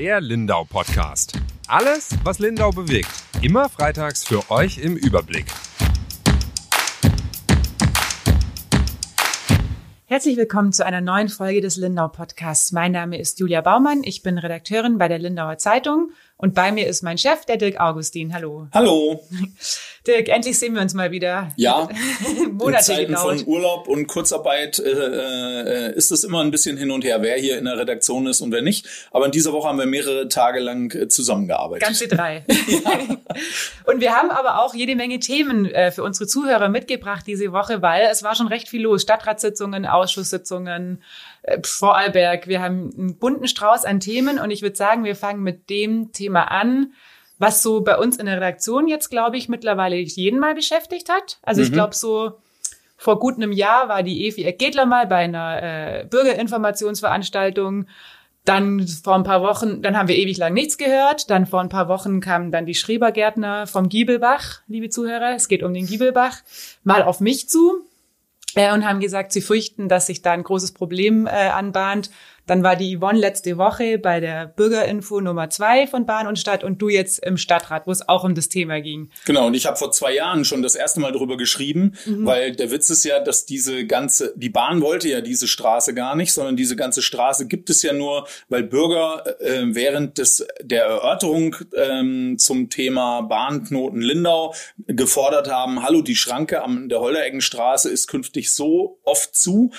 Der Lindau Podcast. Alles, was Lindau bewegt. Immer freitags für euch im Überblick. Herzlich willkommen zu einer neuen Folge des Lindau Podcasts. Mein Name ist Julia Baumann. Ich bin Redakteurin bei der Lindauer Zeitung und bei mir ist mein Chef, der Dirk Augustin. Hallo. Hallo. Dirk, endlich sehen wir uns mal wieder. Ja. Monate in Zeiten gedauert. von Urlaub und Kurzarbeit äh, äh, ist es immer ein bisschen hin und her, wer hier in der Redaktion ist und wer nicht. Aber in dieser Woche haben wir mehrere Tage lang äh, zusammengearbeitet. Ganze drei. Und wir haben aber auch jede Menge Themen äh, für unsere Zuhörer mitgebracht diese Woche, weil es war schon recht viel los. Stadtratssitzungen, Ausschusssitzungen, Vorarlberg. Wir haben einen bunten Strauß an Themen und ich würde sagen, wir fangen mit dem Thema an, was so bei uns in der Redaktion jetzt, glaube ich, mittlerweile jeden mal beschäftigt hat. Also ich glaube so vor gut einem Jahr war die Evi Eckgedler mal bei einer äh, Bürgerinformationsveranstaltung. Dann vor ein paar Wochen, dann haben wir ewig lang nichts gehört. Dann vor ein paar Wochen kamen dann die Schrebergärtner vom Giebelbach, liebe Zuhörer, es geht um den Giebelbach, mal auf mich zu äh, und haben gesagt, sie fürchten, dass sich da ein großes Problem äh, anbahnt. Dann war die Yvonne letzte Woche bei der Bürgerinfo Nummer zwei von Bahn und Stadt und du jetzt im Stadtrat, wo es auch um das Thema ging. Genau, und ich habe vor zwei Jahren schon das erste Mal drüber geschrieben, weil der Witz ist ja, dass diese ganze, die Bahn wollte ja diese Straße gar nicht, sondern diese ganze Straße gibt es ja nur, weil Bürger äh, während des der Erörterung ähm, zum Thema Bahnknoten Lindau gefordert haben, hallo, die Schranke am der Holdereckenstraße ist künftig so oft zu,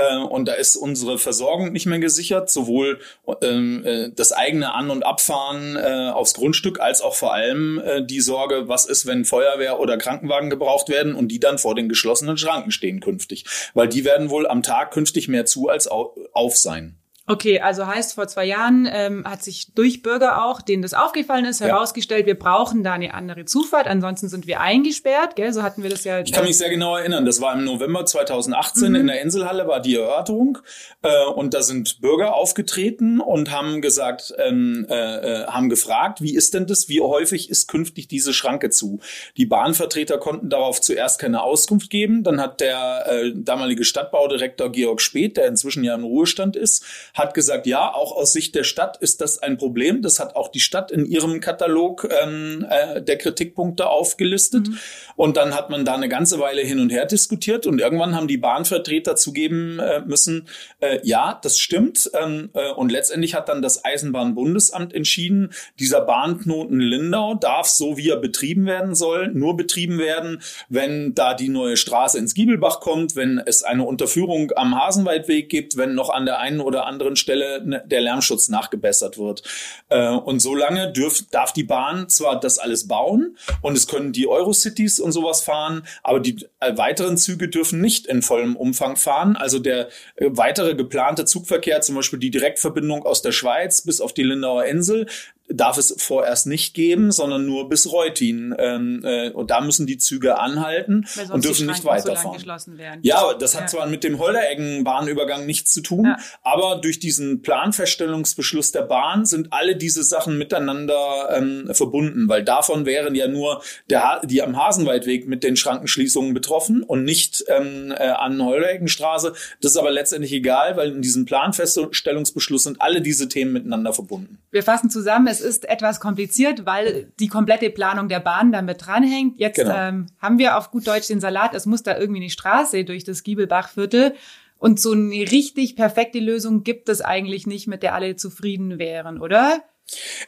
äh, und da ist unsere Versorgung nicht mehr gesichert, sowohl ähm, äh, das eigene An- und Abfahren äh, aufs Grundstück als auch vor allem äh, die Sorge, was ist, wenn Feuerwehr oder Krankenwagen gebraucht werden und die dann vor den geschlossenen Schranken stehen künftig, weil die werden wohl am Tag künftig mehr zu als au auf sein. Okay, also heißt, vor zwei Jahren ähm, hat sich durch Bürger auch, denen das aufgefallen ist, herausgestellt, wir brauchen da eine andere Zufahrt, ansonsten sind wir eingesperrt, gell? So hatten wir das ja. Ich kann mich sehr genau erinnern. Das war im November 2018 in der Inselhalle war die Erörterung äh, und da sind Bürger aufgetreten und haben gesagt, ähm, äh, äh, haben gefragt, wie ist denn das? Wie häufig ist künftig diese Schranke zu? Die Bahnvertreter konnten darauf zuerst keine Auskunft geben. Dann hat der äh, damalige Stadtbaudirektor Georg Speth, der inzwischen ja im Ruhestand ist, hat gesagt, ja, auch aus Sicht der Stadt ist das ein Problem. Das hat auch die Stadt in ihrem Katalog ähm, äh, der Kritikpunkte aufgelistet. Und dann hat man da eine ganze Weile hin und her diskutiert und irgendwann haben die Bahnvertreter zugeben äh, müssen, äh, ja, das stimmt. Ähm, äh, und letztendlich hat dann das Eisenbahnbundesamt entschieden, dieser Bahnknoten Lindau darf, so wie er betrieben werden soll, nur betrieben werden, wenn da die neue Straße ins Giebelbach kommt, wenn es eine Unterführung am Hasenwaldweg gibt, wenn noch an der einen oder anderen Stelle ne- der Lärmschutz nachgebessert wird. Äh, und solange dürf, darf die Bahn zwar das alles bauen und es können die Eurocities und sowas fahren, aber die äh, weiteren Züge dürfen nicht in vollem Umfang fahren. Also der äh, weitere geplante Zugverkehr, zum Beispiel die Direktverbindung aus der Schweiz bis auf die Lindauer Insel, darf es vorerst nicht geben, sondern nur bis Reutin. Ähm, äh, und da müssen die Züge anhalten und dürfen nicht so weiterfahren. werden. Ja, das hat Ja. zwar mit dem Holdereggen-Bahnübergang nichts zu tun, Ja. aber durch diesen Planfeststellungsbeschluss der Bahn sind alle diese Sachen miteinander ähm, verbunden, weil davon wären ja nur der, die am Hasenwaldweg mit den Schrankenschließungen betroffen und nicht ähm, äh, an Holdereckenstraße. Das ist aber letztendlich egal, weil in diesem Planfeststellungsbeschluss sind alle diese Themen miteinander verbunden. Wir fassen zusammen, es ist etwas kompliziert, weil die komplette Planung der Bahn damit dranhängt. Jetzt Genau. ähm, haben wir auf gut Deutsch den Salat, es muss da irgendwie eine Straße durch das Giebelbachviertel. Und so eine richtig perfekte Lösung gibt es eigentlich nicht, mit der alle zufrieden wären, oder?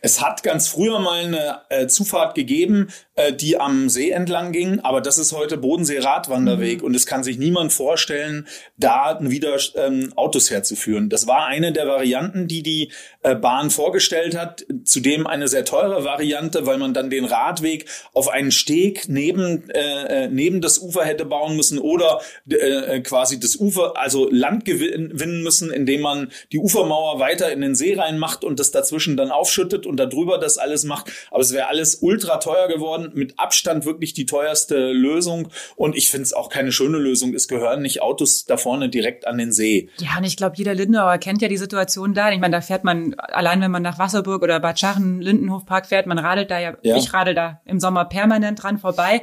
Es hat ganz früher mal eine äh, Zufahrt gegeben, äh, die am See entlang ging, aber das ist heute Bodensee-Radwanderweg und es kann sich niemand vorstellen, da wieder ähm, Autos herzuführen. Das war eine der Varianten, die die äh, Bahn vorgestellt hat, zudem eine sehr teure Variante, weil man dann den Radweg auf einen Steg neben, äh, äh, neben das Ufer hätte bauen müssen oder äh, quasi das Ufer, also Land gewinnen müssen, indem man die Ufermauer weiter in den See reinmacht und das dazwischen dann aufschüttet und darüber das alles macht. Aber es wäre alles ultra teuer geworden, mit Abstand wirklich die teuerste Lösung. Und ich finde es auch keine schöne Lösung. Es gehören nicht Autos da vorne direkt an den See. Ja, und ich glaube, jeder Lindauer kennt ja die Situation da. Ich meine, da fährt man, allein wenn man nach Wasserburg oder Bad Schachen, Lindenhofpark fährt, man radelt da ja, Ja. ich radel da im Sommer permanent dran vorbei.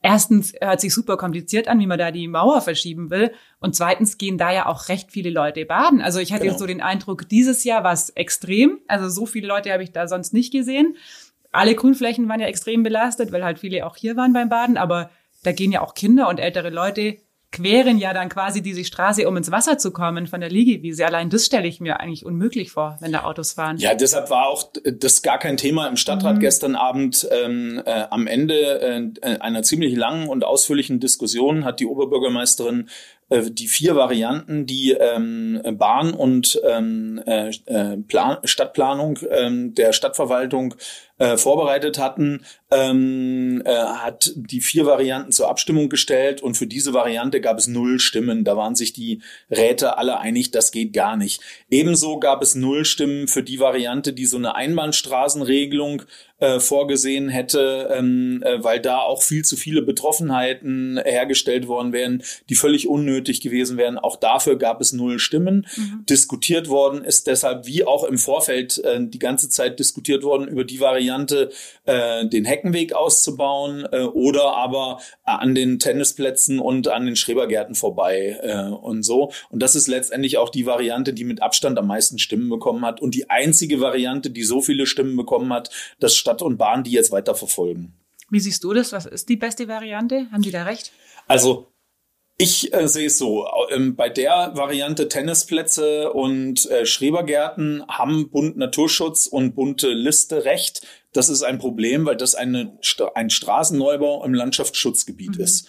erstens hört sich super kompliziert an, wie man da die Mauer verschieben will. Und zweitens gehen da ja auch recht viele Leute baden. Also ich hatte genau. jetzt so den Eindruck, dieses Jahr war es extrem. Also so viele Leute habe ich da sonst nicht gesehen. Alle Grünflächen waren ja extrem belastet, weil halt viele auch hier waren beim Baden. Aber da gehen ja auch Kinder und ältere Leute queren ja dann quasi diese Straße, um ins Wasser zu kommen von der Liegewiese. Allein das stelle ich mir eigentlich unmöglich vor, wenn da Autos fahren. Ja, deshalb war auch das gar kein Thema im Stadtrat mhm. gestern Abend. Ähm, äh, am Ende äh, einer ziemlich langen und ausführlichen Diskussion hat die Oberbürgermeisterin äh, die vier Varianten, die ähm, Bahn und ähm, äh, äh Plan Stadtplanung ähm, der Stadtverwaltung äh, vorbereitet hatten, ähm, äh, hat die vier Varianten zur Abstimmung gestellt und für diese Variante gab es null Stimmen. Da waren sich die Räte alle einig, das geht gar nicht. Ebenso gab es null Stimmen für die Variante, die so eine Einbahnstraßenregelung äh, vorgesehen hätte, ähm, äh, weil da auch viel zu viele Betroffenheiten hergestellt worden wären, die völlig unnötig gewesen wären. Auch dafür gab es null Stimmen. Mhm. Diskutiert worden ist deshalb, wie auch im Vorfeld äh, die ganze Zeit diskutiert worden über die Variante, äh, den Heckenweg auszubauen äh, oder aber an den Tennisplätzen und an den Schrebergärten vorbei äh, und so. Und das ist letztendlich auch die Variante, die mit Abstand am meisten Stimmen bekommen hat und die einzige Variante, die so viele Stimmen bekommen hat, dass Stadt und Bahn die jetzt weiter verfolgen. Wie siehst du das? Was ist die beste Variante? Haben die da recht? Also ich äh, sehe es so, ähm, bei der Variante Tennisplätze und äh, Schrebergärten haben Bund Naturschutz und bunte Liste recht. Das ist ein Problem, weil das eine, ein Straßenneubau im Landschaftsschutzgebiet mhm. ist.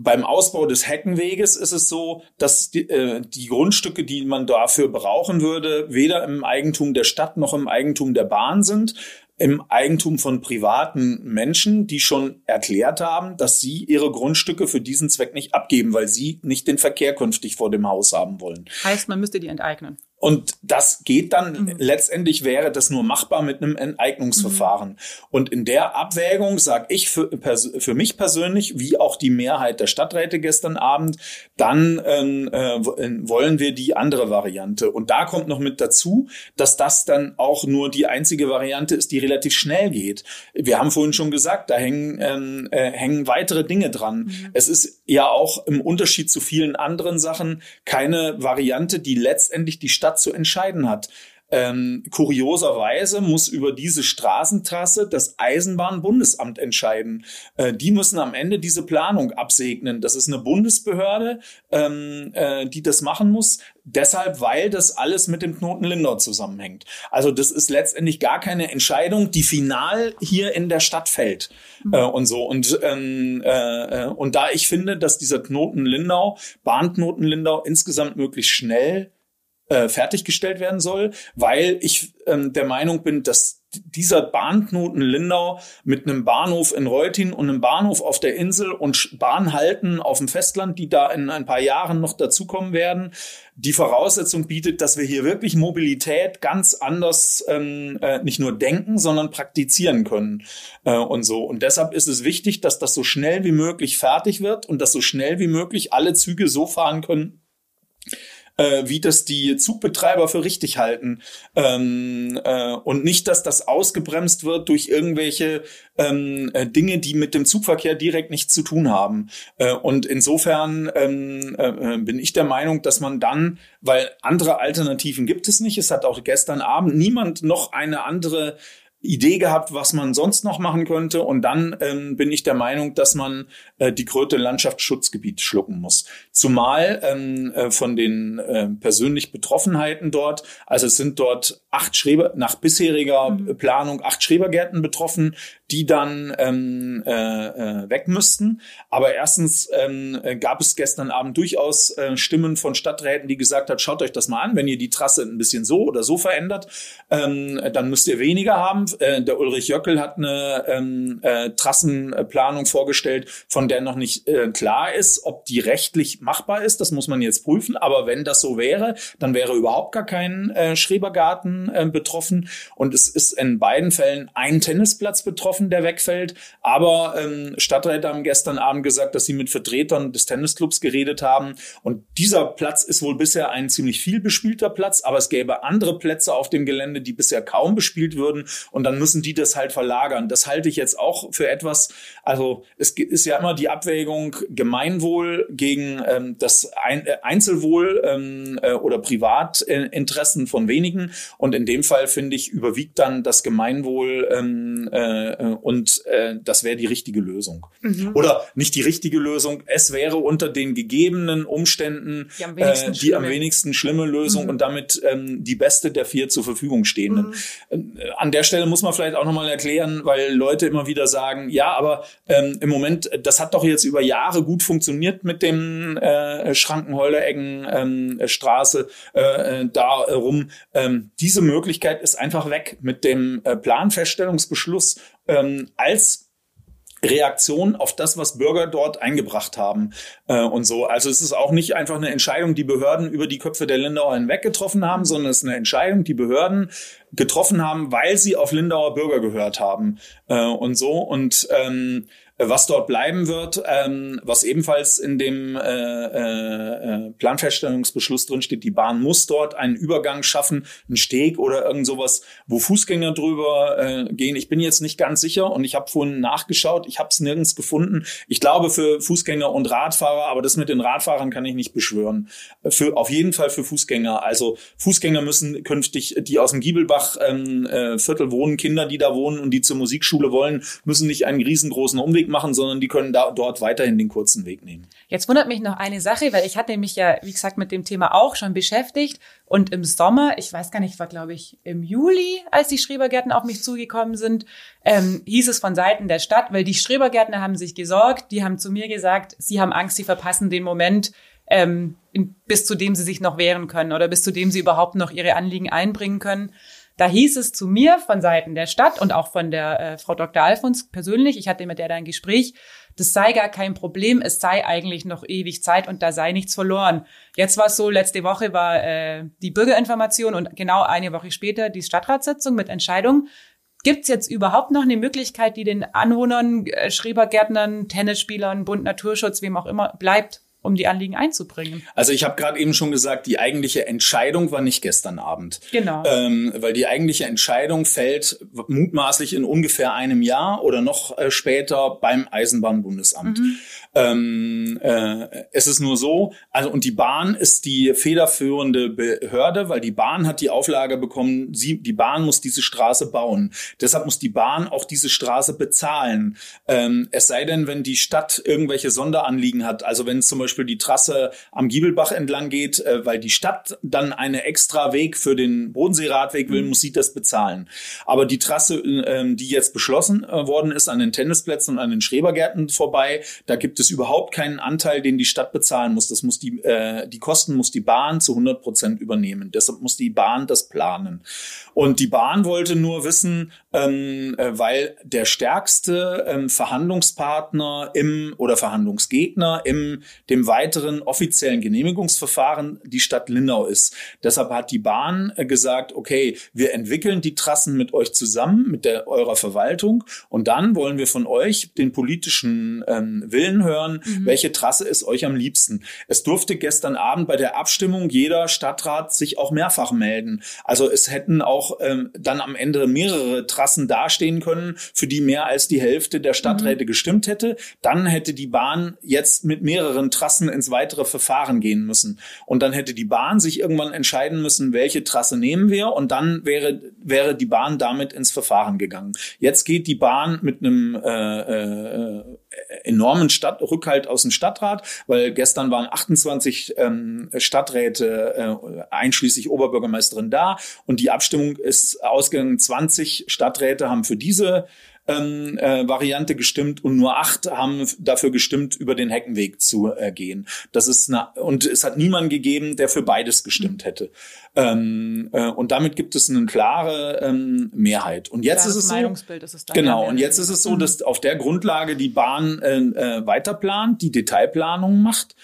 Beim Ausbau des Heckenweges ist es so, dass die, äh, die Grundstücke, die man dafür brauchen würde, weder im Eigentum der Stadt noch im Eigentum der Bahn sind im Eigentum von privaten Menschen, die schon erklärt haben, dass sie ihre Grundstücke für diesen Zweck nicht abgeben, weil sie nicht den Verkehr künftig vor dem Haus haben wollen. Heißt, man müsste die enteignen. Und das geht dann, mhm. letztendlich wäre das nur machbar mit einem Enteignungsverfahren. Mhm. Und in der Abwägung sage ich für, für mich persönlich, wie auch die Mehrheit der Stadträte gestern Abend, dann ähm, äh, wollen wir die andere Variante. Und da kommt noch mit dazu, dass das dann auch nur die einzige Variante ist, die relativ schnell geht. Wir haben vorhin schon gesagt, da hängen, ähm, äh, hängen weitere Dinge dran. Mhm. Es ist ja auch im Unterschied zu vielen anderen Sachen keine Variante, die letztendlich die Stadt Stadt zu entscheiden hat. Ähm, kurioserweise muss über diese Straßentrasse das Eisenbahnbundesamt entscheiden. Äh, die müssen am Ende diese Planung absegnen. Das ist eine Bundesbehörde, ähm, äh, die das machen muss. Deshalb, weil das alles mit dem Knoten Lindau zusammenhängt. Also das ist letztendlich gar keine Entscheidung, die final hier in der Stadt fällt mhm. äh, und so. Und ähm, äh, äh und da ich finde, dass dieser Knoten Lindau, Bahnknoten Lindau insgesamt möglichst schnell äh, fertiggestellt werden soll, weil ich ähm, der Meinung bin, dass dieser Bahnknoten Lindau mit einem Bahnhof in Reutin und einem Bahnhof auf der Insel und Bahnhalten auf dem Festland, die da in ein paar Jahren noch dazukommen werden, die Voraussetzung bietet, dass wir hier wirklich Mobilität ganz anders ähm, äh, nicht nur denken, sondern praktizieren können äh, und so. Und deshalb ist es wichtig, dass das so schnell wie möglich fertig wird und dass so schnell wie möglich alle Züge so fahren können, äh, wie das die Zugbetreiber für richtig halten. Ähm, äh, und nicht, dass das ausgebremst wird durch irgendwelche ähm, äh, Dinge, die mit dem Zugverkehr direkt nichts zu tun haben. Äh, und insofern ähm, äh, äh, bin ich der Meinung, dass man dann, weil andere Alternativen gibt es nicht, es hat auch gestern Abend niemand noch eine andere Idee gehabt, was man sonst noch machen könnte. Und dann ähm, bin ich der Meinung, dass man äh, die Kröte Landschaftsschutzgebiet schlucken muss. Zumal ähm, äh, von den äh, persönlich Betroffenheiten dort, also es sind dort acht Schreber, nach bisheriger mhm. Planung acht Schrebergärten betroffen, die dann ähm, äh, äh, weg müssten. Aber erstens ähm, gab es gestern Abend durchaus äh, Stimmen von Stadträten, die gesagt hat, schaut euch das mal an, wenn ihr die Trasse ein bisschen so oder so verändert, ähm, dann müsst ihr weniger haben. Äh, der Ulrich Jöckel hat eine ähm, äh, Trassenplanung vorgestellt, von der noch nicht äh, klar ist, ob die rechtlich machbar ist. Das muss man jetzt prüfen. Aber wenn das so wäre, dann wäre überhaupt gar kein äh, Schrebergarten äh, betroffen. Und es ist in beiden Fällen ein Tennisplatz betroffen der wegfällt. Aber ähm, Stadträte haben gestern Abend gesagt, dass sie mit Vertretern des Tennisclubs geredet haben. Und dieser Platz ist wohl bisher ein ziemlich viel bespielter Platz, aber es gäbe andere Plätze auf dem Gelände, die bisher kaum bespielt würden. Und dann müssen die das halt verlagern. Das halte ich jetzt auch für etwas, also es ist ja immer die Abwägung Gemeinwohl gegen ähm, das Ein äh, Einzelwohl ähm, äh, oder Privatinteressen von wenigen und in dem Fall finde ich überwiegt dann das Gemeinwohl ähm, äh, und äh, das wäre die richtige Lösung. Mhm. Oder nicht die richtige Lösung, es wäre unter den gegebenen Umständen die am wenigsten, äh, die am wenigsten schlimme Lösung mhm. und damit ähm, die beste der vier zur Verfügung stehenden. Mhm. Äh, an der Stelle muss man vielleicht auch nochmal erklären, weil Leute immer wieder sagen, ja, aber ähm, im Moment, das hat doch jetzt über Jahre gut funktioniert mit dem äh, Schrankenholderecken ähm, äh, äh da rum. Ähm, diese Möglichkeit ist einfach weg mit dem äh, Planfeststellungsbeschluss ähm, als Reaktion auf das, was Bürger dort eingebracht haben äh, und so. Also es ist auch nicht einfach eine Entscheidung, die Behörden über die Köpfe der Lindauer hinweg getroffen haben, sondern es ist eine Entscheidung, die Behörden getroffen haben, weil sie auf Lindauer Bürger gehört haben äh, und so. Und ähm, was dort bleiben wird, ähm, was ebenfalls in dem äh, äh, Planfeststellungsbeschluss drin steht, die Bahn muss dort einen Übergang schaffen, einen Steg oder irgend sowas, wo Fußgänger drüber äh, gehen. Ich bin jetzt nicht ganz sicher und ich habe vorhin nachgeschaut, ich habe es nirgends gefunden. Ich glaube für Fußgänger und Radfahrer, aber das mit den Radfahrern kann ich nicht beschwören. Für auf jeden Fall für Fußgänger. Also Fußgänger müssen künftig, die aus dem Giebelbach ähm, äh, Viertel wohnen, Kinder, die da wohnen und die zur Musikschule wollen, müssen nicht einen riesengroßen Umweg machen, sondern die können da, dort weiterhin den kurzen Weg nehmen. Jetzt wundert mich noch eine Sache, weil ich hatte mich ja, wie gesagt, mit dem Thema auch schon beschäftigt. Und im Sommer, ich weiß gar nicht, war glaube ich im Juli, als die Schrebergärten auf mich zugekommen sind, ähm, hieß es von Seiten der Stadt, weil die Schrebergärtner haben sich gesorgt, die haben zu mir gesagt, sie haben Angst, sie verpassen den Moment, ähm, bis zu dem sie sich noch wehren können oder bis zu dem sie überhaupt noch ihre Anliegen einbringen können. Da hieß es zu mir von Seiten der Stadt und auch von der äh, Frau Dr. Alfons persönlich, ich hatte mit der da ein Gespräch, das sei gar kein Problem, es sei eigentlich noch ewig Zeit und da sei nichts verloren. Jetzt war es so, letzte Woche war äh, die Bürgerinformation und genau eine Woche später die Stadtratssitzung mit Entscheidung. Gibt es jetzt überhaupt noch eine Möglichkeit, die den Anwohnern, äh, Schrebergärtnern, Tennisspielern, Bund Naturschutz, wem auch immer, bleibt? Um die Anliegen einzubringen. Also ich habe gerade eben schon gesagt, die eigentliche Entscheidung war nicht gestern Abend. Genau. Ähm, weil die eigentliche Entscheidung fällt mutmaßlich in ungefähr einem Jahr oder noch äh, später beim Eisenbahnbundesamt. Mhm. Ähm, äh, es ist nur so, also und die Bahn ist die federführende Behörde, weil die Bahn hat die Auflage bekommen, sie, die Bahn muss diese Straße bauen. Deshalb muss die Bahn auch diese Straße bezahlen. Ähm, es sei denn, wenn die Stadt irgendwelche Sonderanliegen hat, also wenn zum Beispiel die Trasse am Giebelbach entlang geht, äh, weil die Stadt dann eine extra Weg für den Bodenseeradweg will, mhm. muss sie das bezahlen. Aber die Trasse, äh, die jetzt beschlossen äh, worden ist an den Tennisplätzen und an den Schrebergärten vorbei, da gibt es es überhaupt keinen Anteil, den die Stadt bezahlen muss. Das muss die, äh, die Kosten muss die Bahn zu 100 Prozent übernehmen. Deshalb muss die Bahn das planen. Und die Bahn wollte nur wissen, ähm, äh, weil der stärkste ähm, Verhandlungspartner im oder Verhandlungsgegner im dem weiteren offiziellen Genehmigungsverfahren die Stadt Lindau ist. Deshalb hat die Bahn äh, gesagt, okay, wir entwickeln die Trassen mit euch zusammen, mit der eurer Verwaltung und dann wollen wir von euch den politischen ähm, Willen hören hören, mhm. welche Trasse ist euch am liebsten. Es durfte gestern Abend bei der Abstimmung jeder Stadtrat sich auch mehrfach melden. Also es hätten auch ähm, dann am Ende mehrere Trassen dastehen können, für die mehr als die Hälfte der Stadträte mhm. gestimmt hätte. Dann hätte die Bahn jetzt mit mehreren Trassen ins weitere Verfahren gehen müssen. Und dann hätte die Bahn sich irgendwann entscheiden müssen, welche Trasse nehmen wir. Und dann wäre, wäre die Bahn damit ins Verfahren gegangen. Jetzt geht die Bahn mit einem äh, äh, enormen Stadt Rückhalt aus dem Stadtrat, weil gestern waren 28 ähm, Stadträte äh, einschließlich Oberbürgermeisterin da und die Abstimmung ist ausgegangen. 20 Stadträte haben für diese ähm, äh, Variante gestimmt und nur acht haben dafür gestimmt, über den Heckenweg zu äh, gehen. Das ist eine, und es hat niemanden gegeben, der für beides gestimmt hätte. Ähm, äh, und damit gibt es eine klare ähm, Mehrheit. Und jetzt ist es so, ist es genau. Und jetzt ist es so, dass auf der Grundlage die Bahn äh, äh, weiterplant, die Detailplanung macht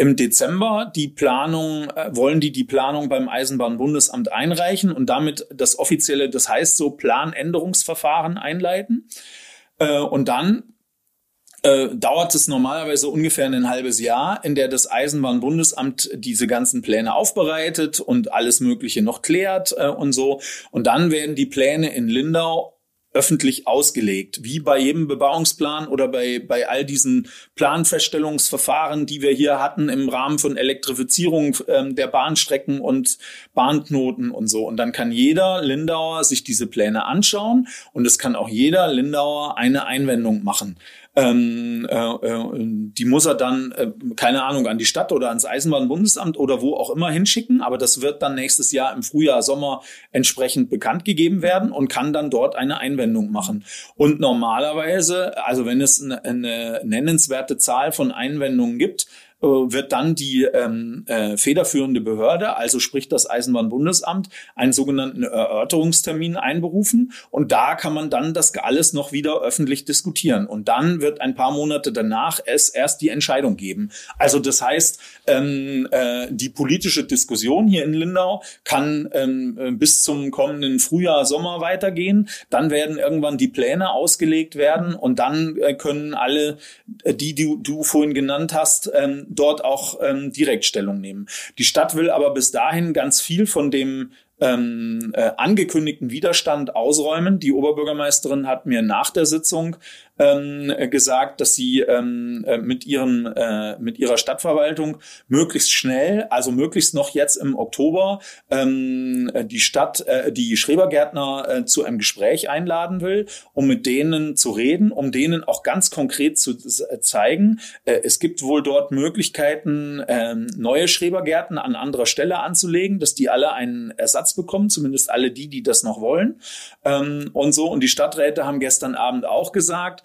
im Dezember die Planung, äh, wollen die die Planung beim Eisenbahnbundesamt einreichen und damit das offizielle, das heißt so Planänderungsverfahren einleiten. Äh, und dann äh, dauert es normalerweise ungefähr ein halbes Jahr, in der das Eisenbahnbundesamt diese ganzen Pläne aufbereitet und alles Mögliche noch klärt äh, und so. Und dann werden die Pläne in Lindau öffentlich ausgelegt, wie bei jedem Bebauungsplan oder bei, bei all diesen Planfeststellungsverfahren, die wir hier hatten im Rahmen von Elektrifizierung ähm, der Bahnstrecken und Bahnknoten und so. Und dann kann jeder Lindauer sich diese Pläne anschauen und es kann auch jeder Lindauer eine Einwendung machen ähm, äh, äh, die muss er dann, äh, keine Ahnung, an die Stadt oder ans Eisenbahnbundesamt oder wo auch immer hinschicken. Aber das wird dann nächstes Jahr im Frühjahr, Sommer entsprechend bekannt gegeben werden und kann dann dort eine Einwendung machen. Und normalerweise, also wenn es eine, eine nennenswerte Zahl von Einwendungen gibt, wird dann die ähm, äh, federführende Behörde, also sprich das Eisenbahnbundesamt, einen sogenannten Erörterungstermin einberufen. Und da kann man dann das alles noch wieder öffentlich diskutieren. Und dann wird ein paar Monate danach es erst die Entscheidung geben. Also das heißt, ähm, äh, die politische Diskussion hier in Lindau kann ähm, äh, bis zum kommenden Frühjahr, Sommer weitergehen. Dann werden irgendwann die Pläne ausgelegt werden und dann äh, können alle, äh, die, die du vorhin genannt hast, ähm, dort auch ähm, direkt Stellung nehmen. Die Stadt will aber bis dahin ganz viel von dem ähm, äh, angekündigten Widerstand ausräumen. Die Oberbürgermeisterin hat mir nach der Sitzung ähm, gesagt, dass sie ähm, äh, mit ihren äh, mit ihrer Stadtverwaltung möglichst schnell, also möglichst noch jetzt im Oktober, ähm, die Stadt, äh, die Schrebergärtner äh, zu einem Gespräch einladen will, um mit denen zu reden, um denen auch ganz konkret zu äh, zeigen, äh, es gibt wohl dort Möglichkeiten, äh, neue Schrebergärten an anderer Stelle anzulegen, dass die alle einen Ersatz bekommen, zumindest alle die, die das noch wollen ähm, und so. Und die Stadträte haben gestern Abend auch gesagt,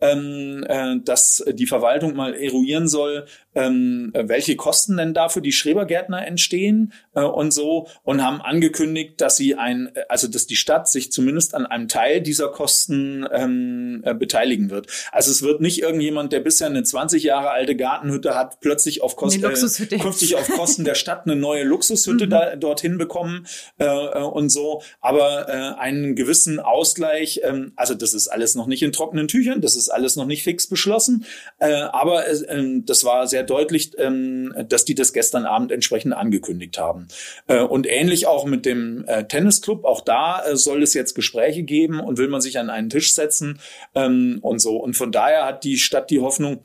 ähm, äh, dass die Verwaltung mal eruieren soll, ähm, welche Kosten denn da für die Schrebergärtner entstehen äh, und so und haben angekündigt, dass sie ein, also dass die Stadt sich zumindest an einem Teil dieser Kosten ähm, äh, beteiligen wird. Also es wird nicht irgendjemand, der bisher eine 20 Jahre alte Gartenhütte hat, plötzlich auf Kosten äh, künftig auf Kosten der Stadt eine neue Luxushütte mhm. da, dorthin bekommen äh, äh, und so, aber äh, einen gewissen Ausgleich, ähm, also das ist alles noch nicht in trockenen Tüchern, das ist alles noch nicht fix beschlossen, äh, aber äh, das war sehr deutlich, ähm, dass die das gestern Abend entsprechend angekündigt haben. Äh, und ähnlich auch mit dem äh, Tennisclub, auch da äh, soll es jetzt Gespräche geben und will man sich an einen Tisch setzen ähm, und so. Und von daher hat die Stadt die Hoffnung,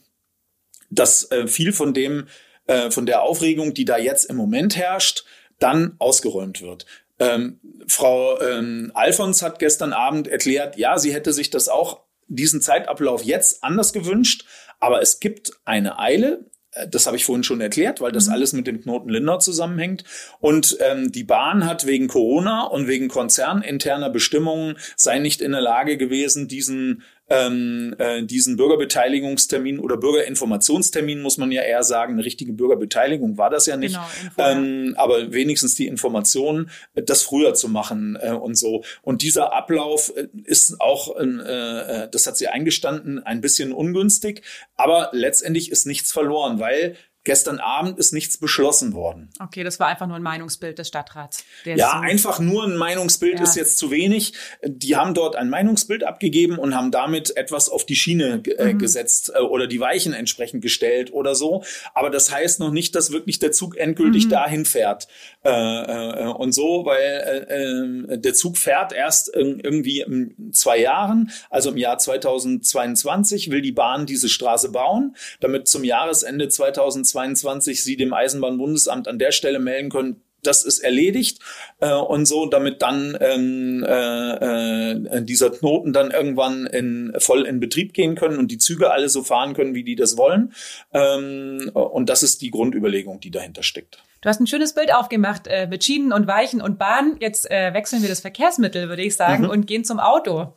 dass äh, viel von dem, äh, von der Aufregung, die da jetzt im Moment herrscht, dann ausgeräumt wird. Ähm, Frau ähm, Alfons hat gestern Abend erklärt, ja, sie hätte sich das auch diesen Zeitablauf jetzt anders gewünscht, aber es gibt eine Eile. Äh, das habe ich vorhin schon erklärt, weil das mhm. alles mit dem Knoten Lindau zusammenhängt. Und ähm, die Bahn hat wegen Corona und wegen konzerninterner Bestimmungen sei nicht in der Lage gewesen, diesen ähm, äh, diesen Bürgerbeteiligungstermin oder Bürgerinformationstermin, muss man ja eher sagen, eine richtige Bürgerbeteiligung war das ja nicht, genau, ähm, aber wenigstens die Information, äh, das früher zu machen äh, und so. Und dieser Ablauf äh, ist auch, äh, äh, das hat sie eingestanden, ein bisschen ungünstig, aber letztendlich ist nichts verloren, weil Gestern Abend ist nichts beschlossen worden. Okay, das war einfach nur ein Meinungsbild des Stadtrats. ja, einfach nur ein Meinungsbild ja. ist jetzt zu wenig. Die haben dort ein Meinungsbild abgegeben und haben damit etwas auf die Schiene äh, mhm. gesetzt äh, oder die Weichen entsprechend gestellt oder so. Aber das heißt noch nicht, dass wirklich der Zug endgültig mhm. dahin fährt. Äh, äh, und so, weil äh, äh, der Zug fährt erst irgendwie in zwei Jahren, also im Jahr 2022 will die Bahn diese Straße bauen, damit zum Jahresende 2022 2022 Sie dem Eisenbahnbundesamt an der Stelle melden können, das ist erledigt äh, und so, damit dann ähm, äh, äh, dieser Knoten dann irgendwann in, voll in Betrieb gehen können und die Züge alle so fahren können, wie die das wollen. Ähm, und das ist die Grundüberlegung, die dahinter steckt. Du hast ein schönes Bild aufgemacht äh, mit Schienen und Weichen und Bahn. Jetzt äh, wechseln wir das Verkehrsmittel, würde ich sagen, mhm. und gehen zum Auto.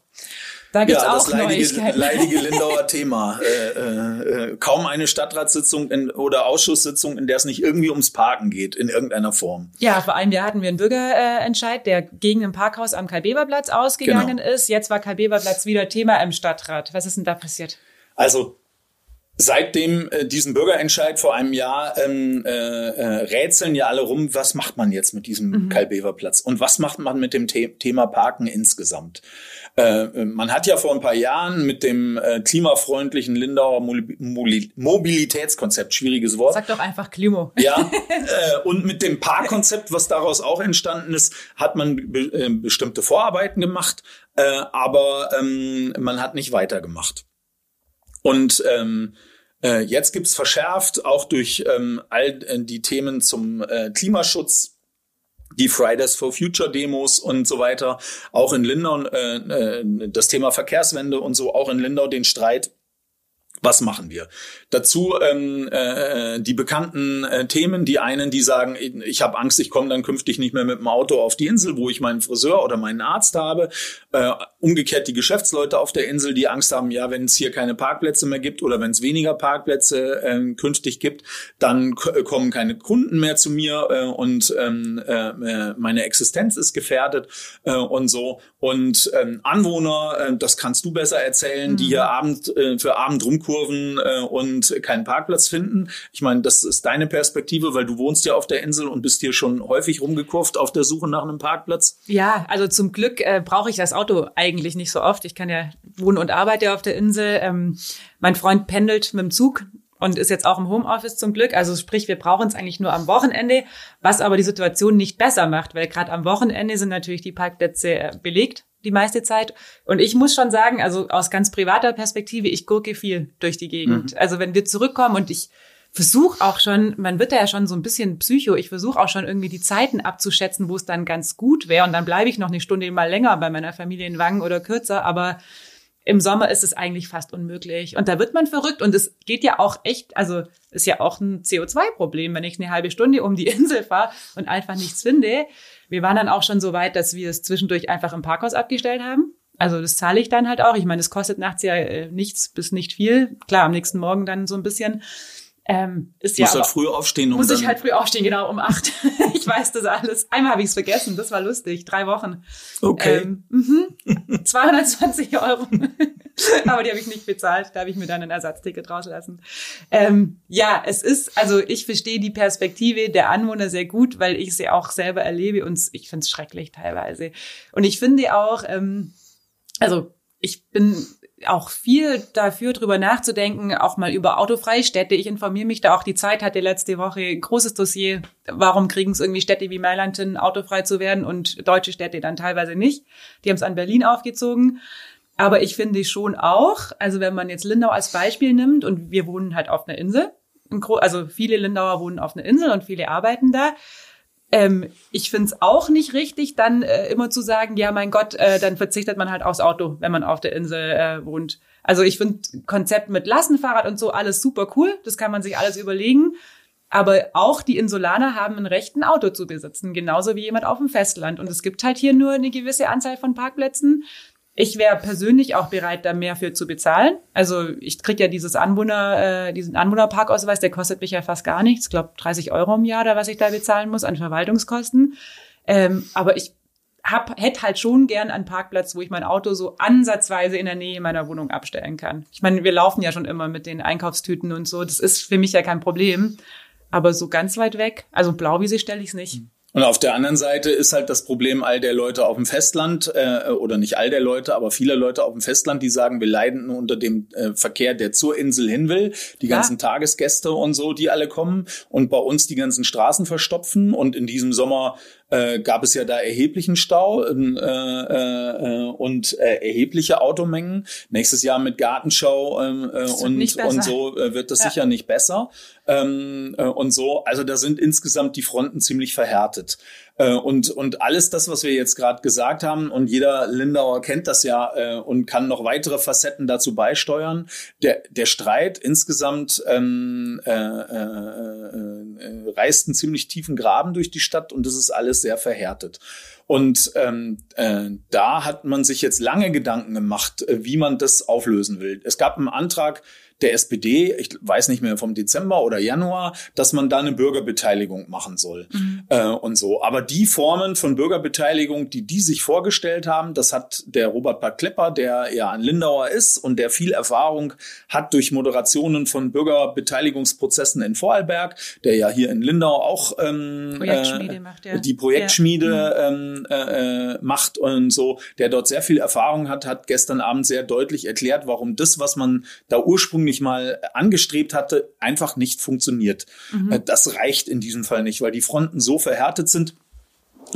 Da gibt's ja, auch das leidige, leidige Lindauer Thema. Äh, äh, äh, kaum eine Stadtratssitzung in, oder Ausschusssitzung, in der es nicht irgendwie ums Parken geht, in irgendeiner Form. Ja, vor allem, wir hatten wir einen Bürgerentscheid, der gegen ein Parkhaus am Karl-Beber-Platz ausgegangen genau. ist. Jetzt war Karl-Beber-Platz wieder Thema im Stadtrat. Was ist denn da passiert? Also Seitdem äh, diesem Bürgerentscheid vor einem Jahr ähm, äh, äh, rätseln ja alle rum, was macht man jetzt mit diesem mhm. Karl-Bever-Platz und was macht man mit dem The Thema Parken insgesamt? Äh, man hat ja vor ein paar Jahren mit dem äh, klimafreundlichen Lindauer Mobilitätskonzept, schwieriges Wort. Sag doch einfach Klimo. Ja, äh, und mit dem Parkkonzept, was daraus auch entstanden ist, hat man be äh, bestimmte Vorarbeiten gemacht, äh, aber ähm, man hat nicht weitergemacht. Und ähm, äh, jetzt gibt's verschärft, auch durch ähm, all äh, die Themen zum äh, Klimaschutz, die Fridays for Future Demos und so weiter, auch in Lindau äh, äh, das Thema Verkehrswende und so, auch in Lindau den Streit was machen wir? Dazu ähm, äh, die bekannten äh, Themen, die einen, die sagen, ich habe Angst, ich komme dann künftig nicht mehr mit dem Auto auf die Insel, wo ich meinen Friseur oder meinen Arzt habe. Äh, umgekehrt die Geschäftsleute auf der Insel, die Angst haben, ja, wenn es hier keine Parkplätze mehr gibt oder wenn es weniger Parkplätze äh, künftig gibt, dann kommen keine Kunden mehr zu mir äh, und ähm, äh, meine Existenz ist gefährdet äh, und so. Und ähm, Anwohner, äh, das kannst du besser erzählen, mhm. die hier Abend äh, für Abend rumkommen Kurven äh, und keinen Parkplatz finden. Ich meine, das ist deine Perspektive, weil du wohnst ja auf der Insel und bist hier schon häufig rumgekurvt auf der Suche nach einem Parkplatz. Ja, also zum Glück äh, brauche ich das Auto eigentlich nicht so oft. Ich kann ja wohnen und arbeite auf der Insel. Ähm, mein Freund pendelt mit dem Zug und ist jetzt auch im Homeoffice zum Glück. Also sprich, wir brauchen es eigentlich nur am Wochenende, was aber die Situation nicht besser macht, weil gerade am Wochenende sind natürlich die Parkplätze äh, belegt die meiste Zeit. Und ich muss schon sagen, also aus ganz privater Perspektive, ich gurke viel durch die Gegend. Mhm. Also wenn wir zurückkommen und ich versuche auch schon, man wird da ja schon so ein bisschen psycho, ich versuche auch schon irgendwie die Zeiten abzuschätzen, wo es dann ganz gut wäre. Und dann bleibe ich noch eine Stunde mal länger bei meiner Familie in Wangen oder kürzer. Aber im Sommer ist es eigentlich fast unmöglich. Und da wird man verrückt. Und es geht ja auch echt, also ist ja auch ein CO2-Problem, wenn ich eine halbe Stunde um die Insel fahre und einfach nichts finde. Wir waren dann auch schon so weit, dass wir es zwischendurch einfach im Parkhaus abgestellt haben. Also das zahle ich dann halt auch. Ich meine, es kostet nachts ja äh, nichts bis nicht viel. Klar, am nächsten Morgen dann so ein bisschen. Ähm, ist ja. Muss halt früh aufstehen. Um muss ich halt früh aufstehen, genau, um acht. ich weiß das alles. Einmal habe ich es vergessen, das war lustig. Drei Wochen. Okay. Ähm, mh, 220 Euro. Aber die habe ich nicht bezahlt. Da habe ich mir dann ein Ersatzticket rauslassen. Ähm, ja, es ist, also ich verstehe die Perspektive der Anwohner sehr gut, weil ich sie auch selber erlebe und ich finde es schrecklich teilweise. Und ich finde auch, ähm, also ich bin auch viel dafür, drüber nachzudenken, auch mal über autofreie Städte. Ich informiere mich da auch. Die Zeit hatte letzte Woche großes Dossier. Warum kriegen es irgendwie Städte wie Mailand hin, autofrei zu werden und deutsche Städte dann teilweise nicht? Die haben es an Berlin aufgezogen. Aber ich finde schon auch, also wenn man jetzt Lindau als Beispiel nimmt und wir wohnen halt auf einer Insel, also viele Lindauer wohnen auf einer Insel und viele arbeiten da, ähm, ich finde es auch nicht richtig, dann äh, immer zu sagen, ja, mein Gott, äh, dann verzichtet man halt aufs Auto, wenn man auf der Insel äh, wohnt. Also ich finde Konzept mit Lastenfahrrad und so alles super cool, das kann man sich alles überlegen. Aber auch die Insulaner haben ein Recht, ein Auto zu besitzen, genauso wie jemand auf dem Festland. Und es gibt halt hier nur eine gewisse Anzahl von Parkplätzen. Ich wäre persönlich auch bereit, da mehr für zu bezahlen. Also ich krieg ja dieses Anwohner, äh, diesen Anwohnerparkausweis, der kostet mich ja fast gar nichts. Ich glaube 30 Euro im Jahr, da was ich da bezahlen muss an Verwaltungskosten. Ähm, aber ich hab, hätte halt schon gern einen Parkplatz, wo ich mein Auto so ansatzweise in der Nähe meiner Wohnung abstellen kann. Ich meine, wir laufen ja schon immer mit den Einkaufstüten und so. Das ist für mich ja kein Problem. Aber so ganz weit weg, also Blauwiese stelle ich es nicht. Mhm. Und auf der anderen Seite ist halt das Problem all der Leute auf dem Festland, äh, oder nicht all der Leute, aber viele Leute auf dem Festland, die sagen, wir leiden unter dem äh, Verkehr, der zur Insel hin will. Die ja. ganzen Tagesgäste und so, die alle kommen und bei uns die ganzen Straßen verstopfen. Und in diesem Sommer äh, gab es ja da erheblichen Stau ähm, äh, äh, und äh, erhebliche Automengen. Nächstes Jahr mit Gartenschau ähm, äh, und, und so äh, wird das ja. sicher nicht besser. Ähm, äh, und so, also da sind insgesamt die Fronten ziemlich verhärtet. Äh, und, und alles das, was wir jetzt gerade gesagt haben, und jeder Lindauer kennt das ja äh, und kann noch weitere Facetten dazu beisteuern. Der, der Streit insgesamt ähm, äh, äh, äh, reißt einen ziemlich tiefen Graben durch die Stadt und das ist alles sehr verhärtet. Und ähm, äh, da hat man sich jetzt lange Gedanken gemacht, äh, wie man das auflösen will. Es gab einen Antrag der SPD, ich weiß nicht mehr vom Dezember oder Januar, dass man da eine Bürgerbeteiligung machen soll mhm. äh, und so. Aber die Formen von Bürgerbeteiligung, die die sich vorgestellt haben, das hat der Robert Bad Klepper, der ja ein Lindauer ist und der viel Erfahrung hat durch Moderationen von Bürgerbeteiligungsprozessen in Vorarlberg, der ja hier in Lindau auch ähm, Projektschmiede äh, macht, ja. die Projektschmiede ja. Mhm. ähm, äh, macht und so, der dort sehr viel Erfahrung hat, hat gestern Abend sehr deutlich erklärt, warum das, was man da ursprünglich mal angestrebt hatte, einfach nicht funktioniert. Mhm. Äh, das reicht in diesem Fall nicht, weil die Fronten so verhärtet sind.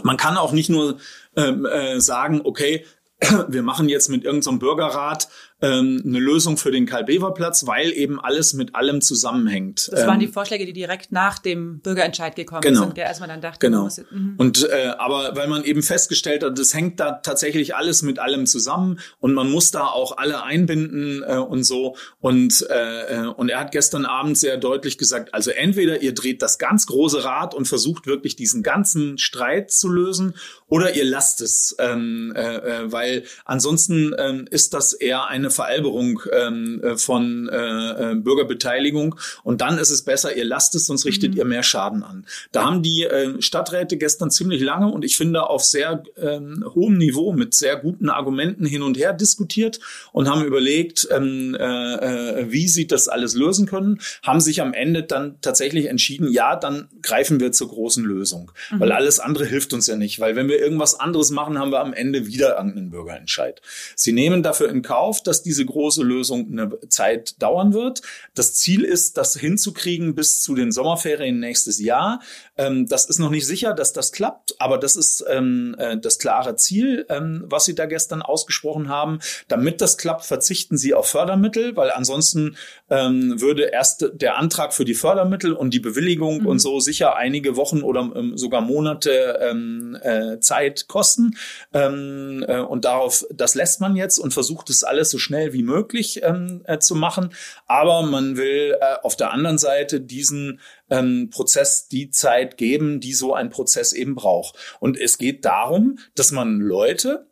Man kann auch nicht nur ähm, äh, sagen, okay, wir machen jetzt mit irgendeinem so Bürgerrat ähm, eine Lösung für den Karl-Bever-Platz, weil eben alles mit allem zusammenhängt. Das waren die ähm, Vorschläge, die direkt nach dem Bürgerentscheid gekommen genau. sind, der erstmal dann dachte, genau. Muss, mhm. und äh, aber weil man eben festgestellt hat, das hängt da tatsächlich alles mit allem zusammen und man muss da auch alle einbinden äh, und so und äh, äh, und er hat gestern Abend sehr deutlich gesagt, also entweder ihr dreht das ganz große Rad und versucht wirklich diesen ganzen Streit zu lösen oder ihr lasst es, ähm, äh, äh weil ansonsten äh, ist das eher eine Veralberung ähm, äh, von äh, äh, Bürgerbeteiligung. Und dann ist es besser, ihr lasst es, sonst richtet mhm. ihr mehr Schaden an. Da haben die äh, Stadträte gestern ziemlich lange und ich finde auf sehr ähm, hohem Niveau mit sehr guten Argumenten hin und her diskutiert und haben überlegt, ähm, äh, äh, wie sie das alles lösen können, haben sich am Ende dann tatsächlich entschieden, ja, dann greifen wir zur großen Lösung. Mhm. Weil alles andere hilft uns ja nicht. Weil wenn wir irgendwas anderes machen, haben wir am Ende wieder irgendeinen Bürgerentscheid. Sie nehmen dafür in Kauf, dass dass diese große Lösung eine Zeit dauern wird. Das Ziel ist, das hinzukriegen bis zu den Sommerferien nächstes Jahr. Ähm, das ist noch nicht sicher, dass das klappt, aber das ist ähm, äh, das klare Ziel, ähm, was Sie da gestern ausgesprochen haben. Damit das klappt, verzichten Sie auf Fördermittel, weil ansonsten ähm, würde erst der Antrag für die Fördermittel und die Bewilligung mhm. und so sicher einige Wochen oder ähm, sogar Monate ähm, äh, Zeit kosten. Äh, und darauf, das lässt man jetzt und versucht es alles so schnell wie möglich ähm, äh, zu machen. Aber man will äh, auf der anderen Seite diesen ähm, Prozess die Zeit geben, die so ein Prozess eben braucht. Und es geht darum, dass man Leute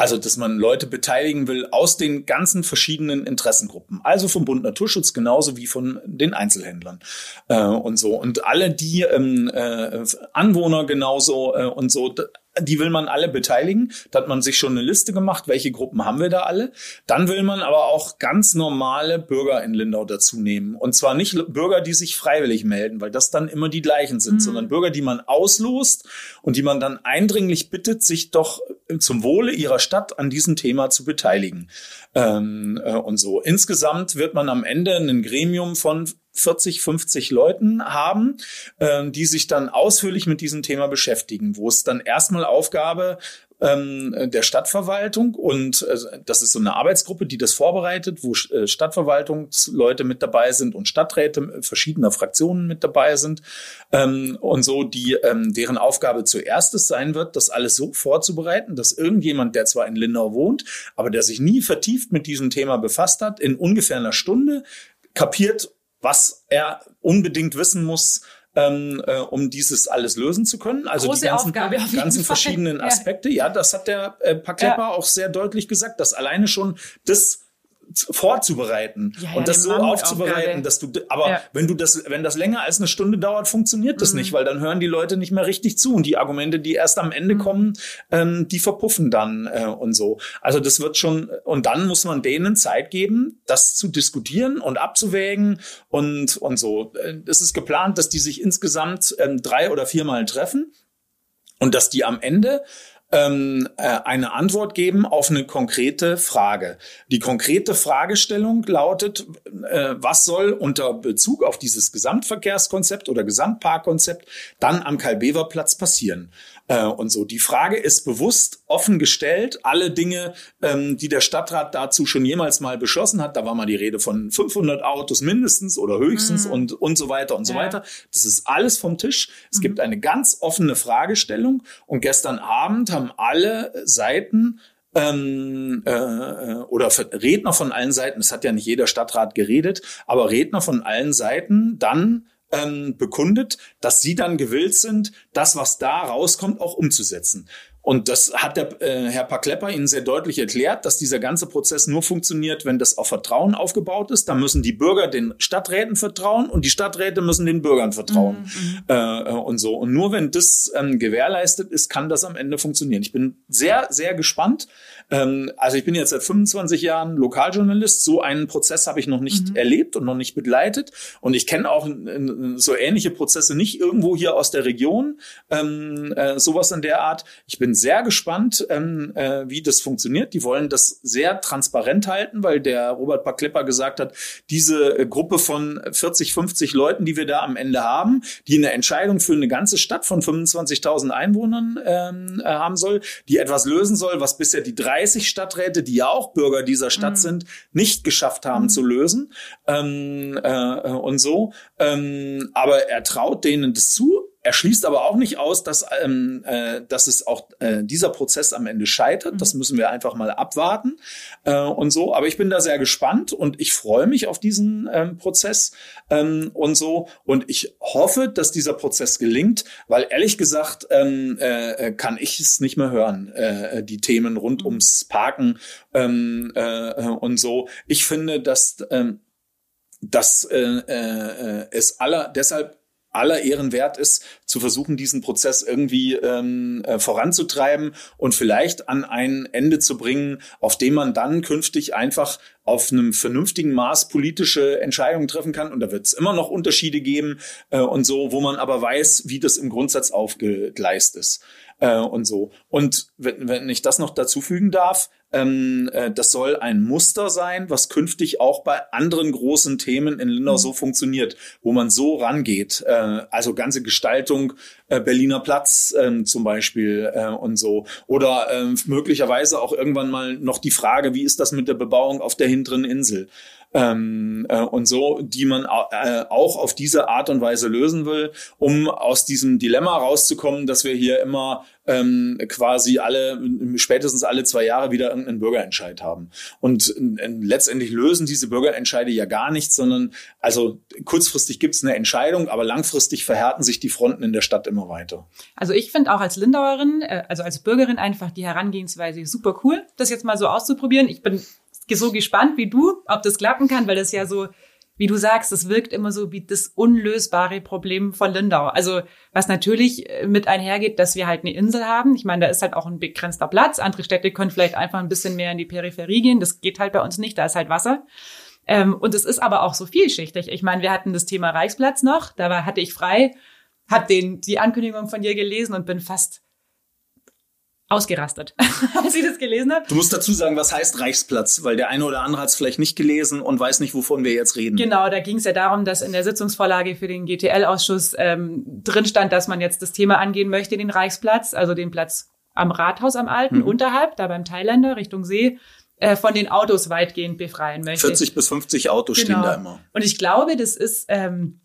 also, dass man Leute beteiligen will aus den ganzen verschiedenen Interessengruppen. Also vom Bund Naturschutz genauso wie von den Einzelhändlern äh, und so. Und alle die ähm, äh, Anwohner genauso äh, und so die will man alle beteiligen. Da hat man sich schon eine Liste gemacht, welche Gruppen haben wir da alle. Dann will man aber auch ganz normale Bürger in Lindau dazu nehmen. Und zwar nicht Bürger, die sich freiwillig melden, weil das dann immer die gleichen sind, mhm. sondern Bürger, die man auslost und die man dann eindringlich bittet, sich doch zum Wohle ihrer Stadt an diesem Thema zu beteiligen. Ähm, äh, und so. Insgesamt wird man am Ende ein Gremium von 40, 50 Leuten haben, äh, die sich dann ausführlich mit diesem Thema beschäftigen, wo es dann erstmal Aufgabe ähm, der Stadtverwaltung und äh, das ist so eine Arbeitsgruppe, die das vorbereitet, wo äh, Stadtverwaltungsleute mit dabei sind und Stadträte verschiedener Fraktionen mit dabei sind ähm, und so, die ähm, deren Aufgabe zuerst es sein wird, das alles so vorzubereiten, dass irgendjemand, der zwar in Lindau wohnt, aber der sich nie vertieft mit diesem Thema befasst hat, in ungefähr einer Stunde kapiert, was er unbedingt wissen muss, ähm, äh, um dieses alles lösen zu können. Also Große die ganzen, Aufgabe auf ganzen verschiedenen Aspekte. Ja. ja. das hat der äh, Paklepper ja. auch sehr deutlich gesagt, dass alleine schon das vorzubereiten ja, ja, und das so aufzubereiten, dass du, aber ja. wenn du das, wenn das länger als eine Stunde dauert, funktioniert das mhm. nicht, weil dann hören die Leute nicht mehr richtig zu und die Argumente, die erst am Ende mhm. kommen, ähm, die verpuffen dann äh, und so. Also das wird schon und dann muss man denen Zeit geben, das zu diskutieren und abzuwägen und und so. Äh, es ist geplant, dass die sich insgesamt ähm, drei oder viermal treffen und dass die am Ende ähm, äh, eine Antwort geben auf eine konkrete Frage. Die konkrete Fragestellung lautet, äh, was soll unter Bezug auf dieses Gesamtverkehrskonzept oder Gesamtparkkonzept dann am Karl-Bever-Platz passieren? Äh, und so. Die Frage ist bewusst offen gestellt. Alle Dinge, ähm, die der Stadtrat dazu schon jemals mal beschlossen hat, da war mal die Rede von 500 Autos mindestens oder höchstens mhm. und, und so weiter und ja. so weiter. Das ist alles vom Tisch. Es mhm. gibt eine ganz offene Fragestellung. Und gestern Abend haben alle Seiten ähm, äh, äh oder Redner von allen Seiten, es hat ja nicht jeder Stadtrat geredet, aber Redner von allen Seiten dann ähm, bekundet, dass sie dann gewillt sind, das, was da rauskommt, auch umzusetzen. Und das hat der äh, Herr Paklepper Ihnen sehr deutlich erklärt, dass dieser ganze Prozess nur funktioniert, wenn das auf Vertrauen aufgebaut ist. Da müssen die Bürger den Stadträten vertrauen und die Stadträte müssen den Bürgern vertrauen mhm. mhm. äh, und so. Und nur wenn das ähm, gewährleistet ist, kann das am Ende funktionieren. Ich bin sehr, sehr gespannt. Ähm, also ich bin jetzt seit 25 Jahren Lokaljournalist. So einen Prozess habe ich noch nicht mhm. erlebt und noch nicht begleitet. Und ich kenne auch so ähnliche Prozesse nicht irgendwo hier aus der Region. Ähm, äh, sowas in der Art. Ich bin sehr gespannt, ähm, äh, wie das funktioniert. Die wollen das sehr transparent halten, weil der Robert Paklepper gesagt hat, diese äh, Gruppe von 40, 50 Leuten, die wir da am Ende haben, die eine Entscheidung für eine ganze Stadt von 25.000 Einwohnern ähm, äh, haben soll, die etwas lösen soll, was bisher die 30 Stadträte, die ja auch Bürger dieser Stadt mhm. sind, nicht geschafft haben mhm. zu lösen ähm, äh, und so. Ähm, aber er traut denen das zu, er schließt aber auch nicht aus, dass, ähm, äh, dass es auch äh, dieser Prozess am Ende scheitert. Das mhm. müssen wir einfach mal abwarten äh, und so. Aber ich bin da sehr gespannt und ich freue mich auf diesen ähm, Prozess ähm, und so. Und ich hoffe, dass dieser Prozess gelingt, weil ehrlich gesagt ähm, äh, kann ich es nicht mehr hören, äh, die Themen rund mhm. ums Parken ähm, äh, und so. Ich finde, dass ähm, dass äh, äh, es aller deshalb aller Ehren wert ist, zu versuchen, diesen Prozess irgendwie ähm, äh, voranzutreiben und vielleicht an ein Ende zu bringen, auf dem man dann künftig einfach auf einem vernünftigen Maß politische Entscheidungen treffen kann. Und da wird es immer noch Unterschiede geben äh, und so, wo man aber weiß, wie das im Grundsatz aufgegleist ist äh, und so. Und wenn, wenn ich das noch dazu fügen darf, ähm, äh, das soll ein Muster sein, was künftig auch bei anderen großen Themen in Lindau mhm. so funktioniert, wo man so rangeht. Äh, also ganze Gestaltung äh, Berliner Platz ähm, zum Beispiel äh, und so. Oder äh, möglicherweise auch irgendwann mal noch die Frage, wie ist das mit der Bebauung auf der hinteren Insel? Ähm, äh, und so, die man äh, auch auf diese Art und Weise lösen will, um aus diesem Dilemma rauszukommen, dass wir hier immer ähm, quasi alle, spätestens alle zwei Jahre wieder irgendeinen Bürgerentscheid haben. Und äh, letztendlich lösen diese Bürgerentscheide ja gar nichts, sondern also kurzfristig gibt es eine Entscheidung, aber langfristig verhärten sich die Fronten in der Stadt immer weiter. Also ich finde auch als Lindauerin, äh, also als Bürgerin einfach die Herangehensweise super cool, das jetzt mal so auszuprobieren. Ich bin so gespannt wie du, ob das klappen kann, weil das ja so, wie du sagst, das wirkt immer so wie das unlösbare Problem von Lindau. Also was natürlich äh, mit einhergeht, dass wir halt eine Insel haben. Ich meine, da ist halt auch ein begrenzter Platz. Andere Städte können vielleicht einfach ein bisschen mehr in die Peripherie gehen. Das geht halt bei uns nicht, da ist halt Wasser. Ähm, und es ist aber auch so vielschichtig. Ich meine, wir hatten das Thema Reichsplatz noch, da war, hatte ich frei, hab den, die Ankündigung von dir gelesen und bin fast ausgerastet, als ich das gelesen habe. Du musst dazu sagen, was heißt Reichsplatz, weil der eine oder andere hat es vielleicht nicht gelesen und weiß nicht, wovon wir jetzt reden. Genau, da ging es ja darum, dass in der Sitzungsvorlage für den GTL-Ausschuss ähm, drin stand, dass man jetzt das Thema angehen möchte, den Reichsplatz, also den Platz am Rathaus am Alten, mhm. unterhalb, da beim Thailänder Richtung See, äh, von den Autos weitgehend befreien möchte. 40 bis 50 Autos genau. stehen da immer. Und ich glaube, das ist ähm,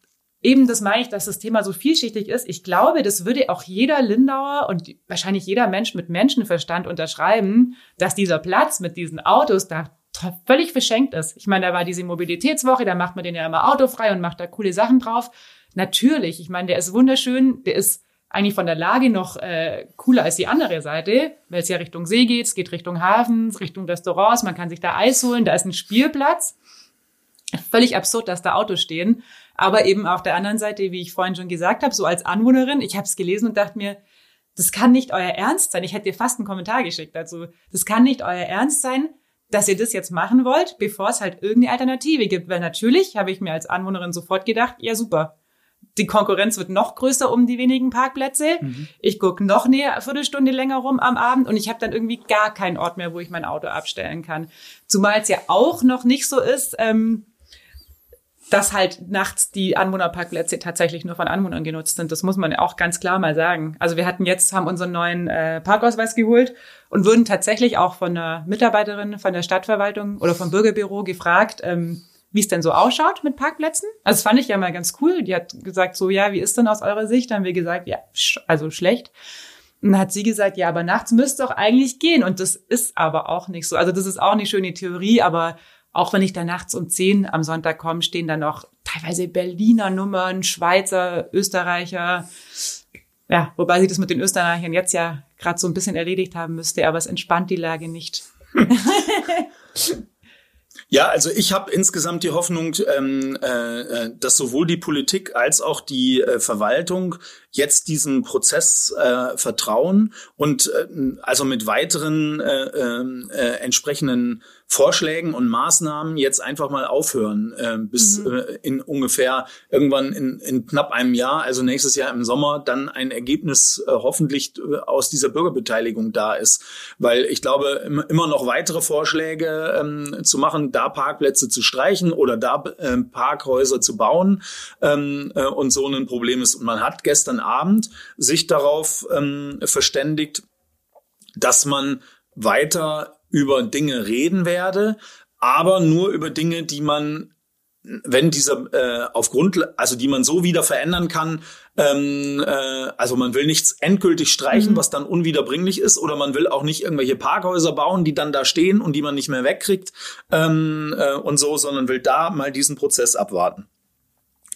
eben das meine ich, dass das Thema so vielschichtig ist. Ich glaube, das würde auch jeder Lindauer und wahrscheinlich jeder Mensch mit Menschenverstand unterschreiben, dass dieser Platz mit diesen Autos da völlig verschenkt ist. Ich meine, da war diese Mobilitätswoche, da macht man den ja immer autofrei und macht da coole Sachen drauf. Natürlich, ich meine, der ist wunderschön, der ist eigentlich von der Lage noch äh, cooler als die andere Seite, weil es ja Richtung See geht, es geht Richtung Hafen, Richtung Restaurants, man kann sich da Eis holen, da ist ein Spielplatz. Völlig absurd, dass da Autos stehen. Aber eben auf der anderen Seite, wie ich vorhin schon gesagt habe, so als Anwohnerin, ich habe es gelesen und dachte mir, das kann nicht euer Ernst sein. Ich hätte dir fast einen Kommentar geschickt dazu. Das kann nicht euer Ernst sein, dass ihr das jetzt machen wollt, bevor es halt irgendeine Alternative gibt. Weil natürlich habe ich mir als Anwohnerin sofort gedacht, ja super, die Konkurrenz wird noch größer um die wenigen Parkplätze. Mhm. Ich gucke noch näher, eine Viertelstunde länger rum am Abend und ich habe dann irgendwie gar keinen Ort mehr, wo ich mein Auto abstellen kann. Zumal es ja auch noch nicht so ist, ähm, dass halt nachts die Anwohnerparkplätze tatsächlich nur von Anwohnern genutzt sind. Das muss man auch ganz klar mal sagen. Also wir hatten jetzt, haben unseren neuen äh, Parkausweis geholt und wurden tatsächlich auch von einer Mitarbeiterin von der Stadtverwaltung oder vom Bürgerbüro gefragt, ähm, wie es denn so ausschaut mit Parkplätzen. Also das fand ich ja mal ganz cool. Die hat gesagt, so ja, wie ist denn aus eurer Sicht? Dann haben wir gesagt, ja, sch also schlecht. Und dann hat sie gesagt, ja, aber nachts müsste doch eigentlich gehen. Und das ist aber auch nicht so. Also das ist auch eine schöne Theorie, aber auch wenn ich da nachts um zehn am Sonntag komme, stehen da noch teilweise Berliner Nummern, Schweizer, Österreicher. Ja, wobei sie das mit den Österreichern jetzt ja gerade so ein bisschen erledigt haben müsste, aber es entspannt die Lage nicht. Ja, also ich habe insgesamt die Hoffnung, ähm, äh, äh, dass sowohl die Politik als auch die äh, Verwaltung jetzt diesen Prozess äh, vertrauen und äh, also mit weiteren äh, ähm, äh, entsprechenden Vorschlägen und Maßnahmen jetzt einfach mal aufhören äh, bis mhm. äh, in ungefähr irgendwann in, in knapp einem Jahr, also nächstes Jahr im Sommer, dann ein Ergebnis äh, hoffentlich äh, aus dieser Bürgerbeteiligung da ist. Weil ich glaube, immer noch weitere Vorschläge ähm, zu machen, da Parkplätze zu streichen oder da äh, Parkhäuser zu bauen ähm, äh, und so ein Problem ist. Und man hat gestern Abend sich darauf ähm, verständigt, dass man weiter über Dinge reden werde, aber nur über Dinge, die man wenn dieser äh, aufgrund, also die man so wieder verändern kann, ähm, äh, also man will nichts endgültig streichen, mhm. was dann unwiederbringlich ist, oder man will auch nicht irgendwelche Parkhäuser bauen, die dann da stehen und die man nicht mehr wegkriegt ähm, äh, und so, sondern will da mal diesen Prozess abwarten.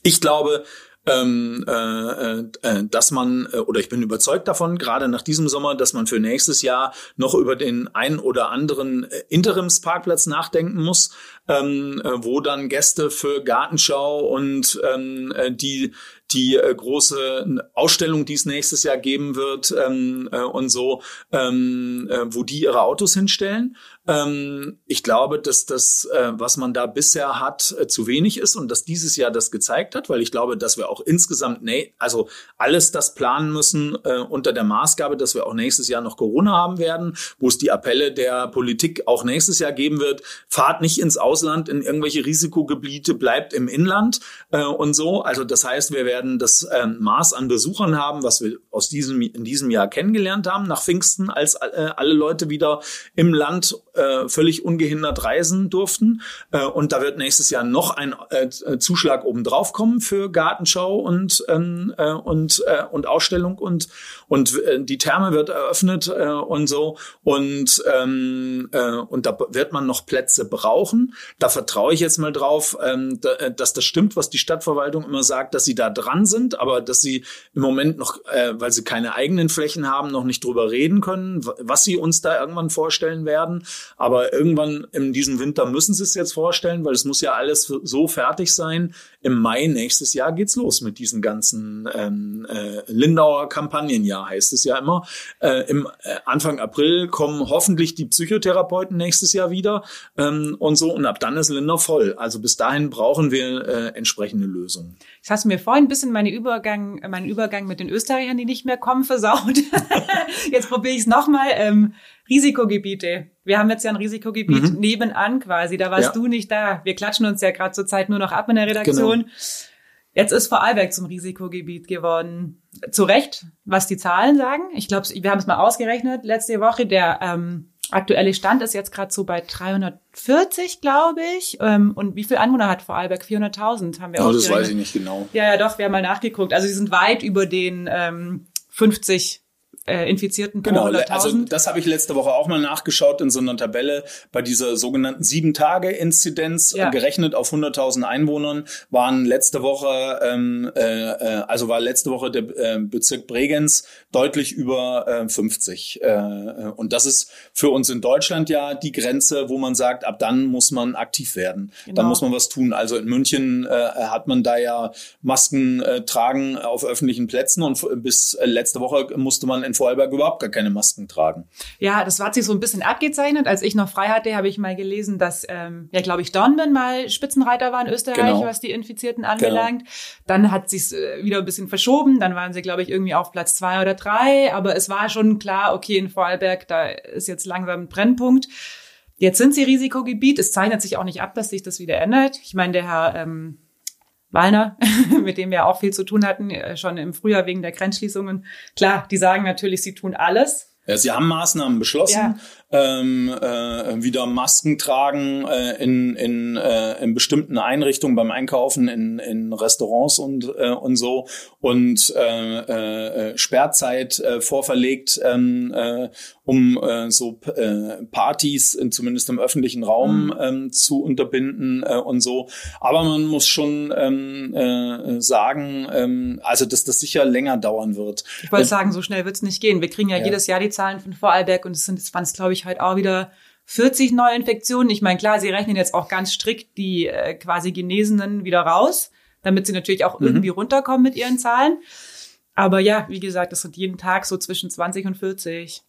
Ich glaube, ähm, äh, äh, äh, dass man, äh, oder ich bin überzeugt davon, gerade nach diesem Sommer, dass man für nächstes Jahr noch über den ein oder anderen äh, Interimsparkplatz nachdenken muss, ähm, äh, wo dann Gäste für Gartenschau und ähm, äh, die die äh, große Ausstellung, die es nächstes Jahr geben wird ähm, äh, und so, ähm, äh, wo die ihre Autos hinstellen. Ähm, ich glaube, dass das, äh, was man da bisher hat, äh, zu wenig ist und dass dieses Jahr das gezeigt hat, weil ich glaube, dass wir auch insgesamt, nee, also alles das planen müssen äh, unter der Maßgabe, dass wir auch nächstes Jahr noch Corona haben werden, wo es die Appelle der Politik auch nächstes Jahr geben wird, fahrt nicht ins Ausland in irgendwelche Risikogebiete, bleibt im Inland äh, und so. Also das heißt, wir werden das ähm, Maß an Besuchern haben, was wir aus diesem, in diesem Jahr kennengelernt haben, nach Pfingsten, als äh, alle Leute wieder im Land äh, völlig ungehindert reisen durften. Äh, und da wird nächstes Jahr noch ein äh, Zuschlag obendrauf kommen für Gartenschau und, ähm, äh, und, äh, und Ausstellung und, und äh, die Therme wird eröffnet äh, und so. Und, ähm, äh, und da wird man noch Plätze brauchen. Da vertraue ich jetzt mal drauf, ähm, da, äh, dass das stimmt, was die Stadtverwaltung immer sagt, dass sie da dran sind, aber dass sie im Moment noch, äh, weil sie keine eigenen Flächen haben, noch nicht drüber reden können, was sie uns da irgendwann vorstellen werden. Aber irgendwann in diesem Winter müssen sie es jetzt vorstellen, weil es muss ja alles so fertig sein. Im Mai nächstes Jahr geht's los mit diesen ganzen ähm, äh, Lindauer Kampagnenjahr, heißt es ja immer. Äh, Im äh, Anfang April kommen hoffentlich die Psychotherapeuten nächstes Jahr wieder ähm, und so. Und ab dann ist Lindau voll. Also bis dahin brauchen wir äh, entsprechende Lösungen. Das hast du mir vorhin ein bisschen meine Übergang, meinen Übergang mit den Österreichern, die nicht mehr kommen, versaut. jetzt probiere ich es nochmal. Ähm, Risikogebiete. Wir haben jetzt ja ein Risikogebiet mhm. nebenan quasi. Da warst ja. du nicht da. Wir klatschen uns ja gerade zur Zeit nur noch ab in der Redaktion. Genau. Jetzt ist Vorarlberg zum Risikogebiet geworden. Zu Recht, was die Zahlen sagen. Ich glaube, wir haben es mal ausgerechnet letzte Woche. Der ähm, aktuelle Stand ist jetzt gerade so bei 340, glaube ich. Ähm, und wie viele Anwohner hat Vorarlberg? 400.000 haben wir oh, das weiß ich nicht genau. Ja, ja, doch, wir haben mal nachgeguckt. Also sie sind weit über den ähm, 50 äh, Infizierten pro genau, 100.000. Also das habe ich letzte Woche auch mal nachgeschaut in so einer Tabelle bei dieser sogenannten Sieben-Tage-Inzidenz, ja. gerechnet auf 100.000 Einwohnern, waren letzte Woche, ähm, äh, äh, also war letzte Woche der äh, Bezirk Bregenz deutlich über äh, 50. Äh, äh, und das ist für uns in Deutschland ja die Grenze, wo man sagt, ab dann muss man aktiv werden. Genau. Dann muss man was tun. Also in München äh, hat man da ja Masken äh, tragen auf öffentlichen Plätzen und bis äh, letzte Woche musste man in Vorarlberg überhaupt gar keine Masken tragen. Ja, das hat sich so ein bisschen abgezeichnet. Als ich noch frei hatte, habe ich mal gelesen, dass, ähm, ja, glaube ich, Dornbirn mal Spitzenreiter war in Österreich, genau. was die Infizierten anbelangt. Genau. Dann hat sich äh, wieder ein bisschen verschoben. Dann waren sie, glaube ich, irgendwie auf Platz zwei oder drei. Aber es war schon klar, okay, in Vorarlberg, da ist jetzt langsam ein Brennpunkt. Jetzt sind sie Risikogebiet. Es zeichnet sich auch nicht ab, dass sich das wieder ändert. Ich meine, der Herr ähm, Wallner, mit dem wir auch viel zu tun hatten, äh, schon im Frühjahr wegen der Grenzschließungen. Klar, die sagen natürlich, sie tun alles. Ja, sie haben Maßnahmen beschlossen, ja ähm, äh, wieder Masken tragen äh, in, in, äh, in bestimmten Einrichtungen beim Einkaufen, in, in Restaurants und, äh, und so und äh, äh, Sperrzeit äh, vorverlegt ähm, äh, um äh, so äh, Partys in, zumindest im öffentlichen Raum mhm. ähm, zu unterbinden äh, und so. Aber man muss schon ähm, äh, sagen, ähm, also dass das sicher länger dauern wird. Ich wollte sagen, so schnell wird es nicht gehen. Wir kriegen ja, ja, jedes Jahr die Zahlen von Vorarlberg und es sind, es waren es glaube ich heute auch wieder 40 Neuinfektionen. Ich meine, klar, sie rechnen jetzt auch ganz strikt die äh, quasi Genesenen wieder raus, damit sie natürlich auch mhm. irgendwie runterkommen mit ihren Zahlen. Aber ja, wie gesagt, das sind jeden Tag so zwischen 20 und 40.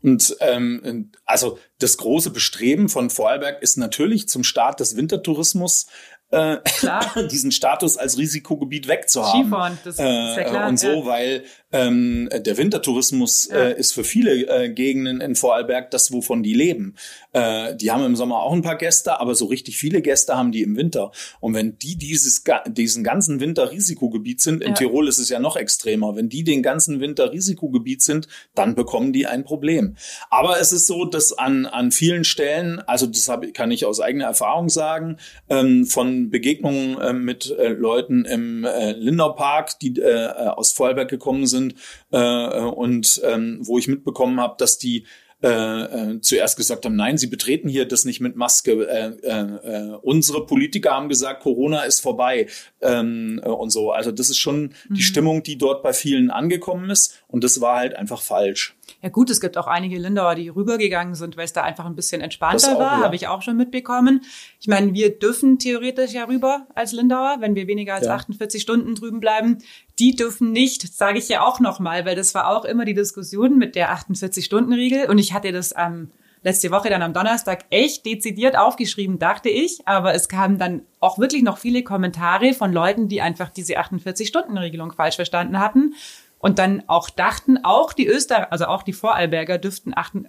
Und ähm, also das große Bestreben von Vorarlberg ist natürlich zum Start des Wintertourismus äh, diesen Status als Risikogebiet wegzuhaben. Skifahren, das ist ja äh, klar. Und so, ja. weil ähm, der Wintertourismus ja. äh, ist für viele äh, Gegenden in Vorarlberg das, wovon die leben. Äh, die haben im Sommer auch ein paar Gäste, aber so richtig viele Gäste haben die im Winter. Und wenn die dieses diesen ganzen Winter Risikogebiet sind, in ja. Tirol ist es ja noch extremer, wenn die den ganzen Winter Risikogebiet sind, dann bekommen die ein Problem. Aber es ist so, dass an an vielen Stellen, also das hab, kann ich aus eigener Erfahrung sagen, ähm, von Begegnungen äh, mit äh, Leuten im äh, Lindau Park, die äh, aus Vorarlberg gekommen sind sind äh, und ähm, wo ich mitbekommen habe, dass die äh, äh, zuerst gesagt haben, nein, sie betreten hier das nicht mit Maske. Äh, äh, unsere Politiker haben gesagt, Corona ist vorbei ähm, äh, und so. Also das ist schon mhm. die Stimmung, die dort bei vielen angekommen ist und das war halt einfach falsch. Ja gut, es gibt auch einige Lindauer, die rübergegangen sind, weil es da einfach ein bisschen entspannter auch, war, ja. habe ich auch schon mitbekommen. Ich meine, wir dürfen theoretisch ja rüber als Lindauer, wenn wir weniger als ja. 48 Stunden drüben bleiben. Die dürfen nicht, sage ich ja auch nochmal, weil das war auch immer die Diskussion mit der 48-Stunden-Regel und ich hatte das am ähm, letzte Woche dann am Donnerstag echt dezidiert aufgeschrieben, dachte ich. Aber es kamen dann auch wirklich noch viele Kommentare von Leuten, die einfach diese 48-Stunden-Regelung falsch verstanden hatten und dann auch dachten, auch die Österreicher, also auch die Vorarlberger dürften achten,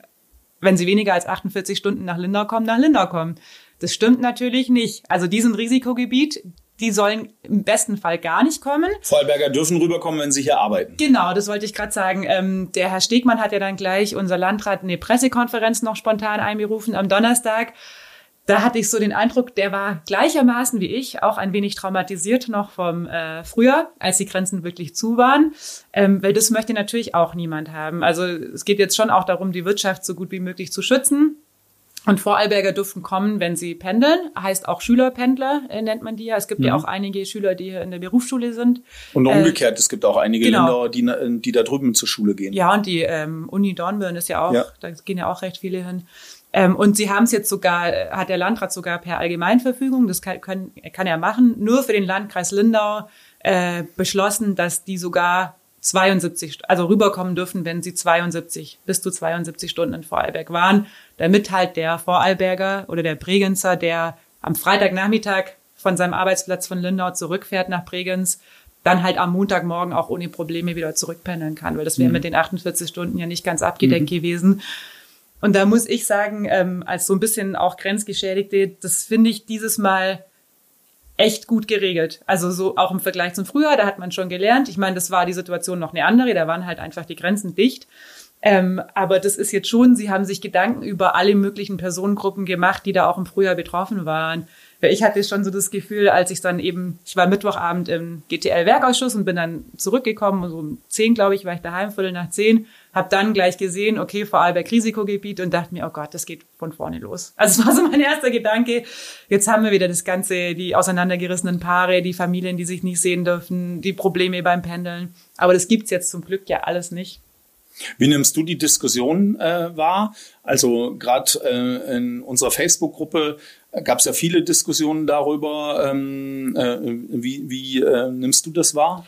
wenn sie weniger als 48 Stunden nach Lindau kommen, nach Lindau kommen. Das stimmt natürlich nicht. Also diesen Risikogebiet, die sollen im besten Fall gar nicht kommen. Vorarlberger dürfen rüberkommen, wenn sie hier arbeiten. Genau, das wollte ich gerade sagen. Ähm, der Herr Stegmann hat ja dann gleich unser Landrat eine Pressekonferenz noch spontan einberufen am Donnerstag da hatte ich so den Eindruck, der war gleichermaßen wie ich auch ein wenig traumatisiert noch vom äh, Frühjahr, als die Grenzen wirklich zu waren, ähm, weil das möchte natürlich auch niemand haben. Also es geht jetzt schon auch darum, die Wirtschaft so gut wie möglich zu schützen. Und Vorarlberger dürfen kommen, wenn sie pendeln, heißt auch Schülerpendler äh, nennt man die ja. Es gibt mhm. ja auch einige Schüler, die hier in der Berufsschule sind. Und äh, umgekehrt, äh, es gibt auch einige genau. Länder, die, die da drüben zur Schule gehen. Ja, und die ähm, Uni Dornbirn ist ja auch, ja. da gehen ja auch recht viele hin. Ähm, und sie haben es jetzt sogar, hat der Landrat sogar per Allgemeinverfügung, das kann, können, kann er machen, nur für den Landkreis Lindau äh, beschlossen, dass die sogar 72, also rüberkommen dürfen, wenn sie 72, bis zu 72 Stunden in Vorarlberg waren, damit halt der Vorarlberger oder der Bregenzer, der am Freitagnachmittag von seinem Arbeitsplatz von Lindau zurückfährt nach Bregenz, dann halt am Montagmorgen auch ohne Probleme wieder zurückpendeln kann, weil das wäre mhm. mit den 48 Stunden ja nicht ganz abgedeckt mhm. gewesen. Und da muss ich sagen, ähm, als so ein bisschen auch Grenzgeschädigte, das finde ich dieses Mal echt gut geregelt. Also so auch im Vergleich zum Frühjahr, da hat man schon gelernt. Ich meine, das war die Situation noch eine andere, da waren halt einfach die Grenzen dicht. Ähm, aber das ist jetzt schon, sie haben sich Gedanken über alle möglichen Personengruppen gemacht, die da auch im Frühjahr betroffen waren. Ich hatte schon so das Gefühl, als ich dann eben, ich war Mittwochabend im GTL-Werkausschuss und bin dann zurückgekommen, so um zehn, glaube ich, war ich daheim, viertel nach zehn, habe dann gleich gesehen, okay, Vorarlberg Risikogebiet und dachte mir, oh Gott, das geht von vorne los. Also es war so mein erster Gedanke. Jetzt haben wir wieder das Ganze, die auseinandergerissenen Paare, die Familien, die sich nicht sehen dürfen, die Probleme beim Pendeln. Aber das gibt's jetzt zum Glück ja alles nicht. Wie nimmst du die Diskussion äh, wahr? Also gerade äh, in unserer Facebook-Gruppe gab es ja viele Diskussionen darüber. Ähm, äh, wie wie äh, nimmst du das wahr?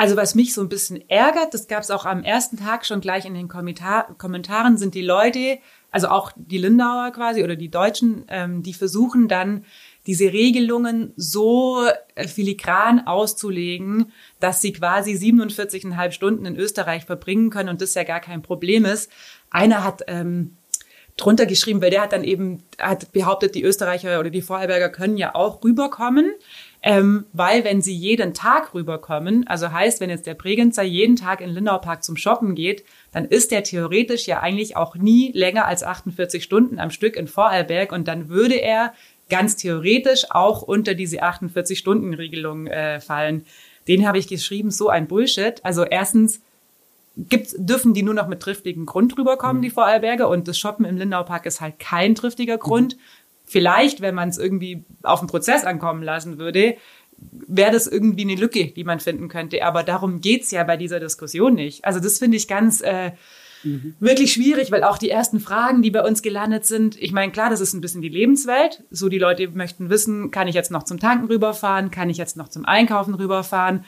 Also was mich so ein bisschen ärgert, das gab es auch am ersten Tag schon gleich in den Kommentar Kommentaren, sind die Leute, also auch die Lindauer quasi oder die Deutschen, ähm, die versuchen dann diese Regelungen so filigran auszulegen, dass sie quasi 47,5 Stunden in Österreich verbringen können und das ja gar kein Problem ist. Einer hat ähm, drunter geschrieben, weil der hat dann eben hat behauptet, die Österreicher oder die Vorarlberger können ja auch rüberkommen. Ähm, weil wenn sie jeden Tag rüberkommen, also heißt, wenn jetzt der Bregenzer jeden Tag in Lindau Park zum Shoppen geht, dann ist der theoretisch ja eigentlich auch nie länger als 48 Stunden am Stück in Vorarlberg und dann würde er ganz theoretisch auch unter diese 48-Stunden-Regelung äh, fallen. Den habe ich geschrieben, so ein Bullshit. Also erstens, gibt's, dürfen die nur noch mit triftigem Grund rüberkommen, mhm. die Vorarlberger. Und das Shoppen im Lindau Park ist halt kein triftiger Grund. Mhm. Vielleicht, wenn man es irgendwie auf den Prozess ankommen lassen würde, wäre das irgendwie eine Lücke, die man finden könnte. Aber darum geht's ja bei dieser Diskussion nicht. Also das finde ich ganz äh, mhm. wirklich schwierig, weil auch die ersten Fragen, die bei uns gelandet sind, ich meine, klar, das ist ein bisschen die Lebenswelt. So die Leute möchten wissen, kann ich jetzt noch zum Tanken rüberfahren? Kann ich jetzt noch zum Einkaufen rüberfahren?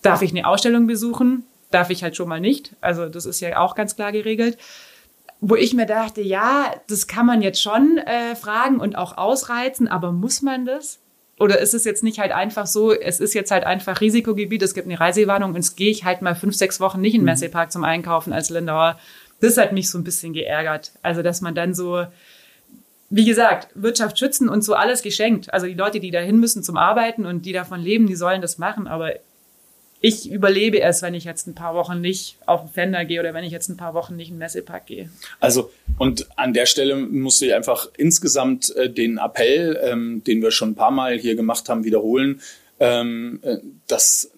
Darf ich eine Ausstellung besuchen? Darf ich halt schon mal nicht. Also das ist ja auch ganz klar geregelt wo ich mir dachte, ja, das kann man jetzt schon äh, fragen und auch ausreizen, aber muss man das? Oder ist es jetzt nicht halt einfach so, es ist jetzt halt einfach Risikogebiet, es gibt eine Reisewarnung und jetzt gehe ich halt mal fünf, sechs Wochen nicht in den mhm. Messepark zum Einkaufen als Lindauer. Das hat mich so ein bisschen geärgert. Also, dass man dann so, wie gesagt, Wirtschaft schützen und so alles geschenkt. Also die Leute, die da hin müssen zum Arbeiten und die davon leben, die sollen das machen. Aber ich überlebe es, wenn ich jetzt ein paar Wochen nicht auf den Fender gehe oder wenn ich jetzt ein paar Wochen nicht in den Messepark gehe. Also und an der Stelle muss ich einfach insgesamt äh, den Appell, ähm, den wir schon ein paar Mal hier gemacht haben, wiederholen, ähm, äh, dass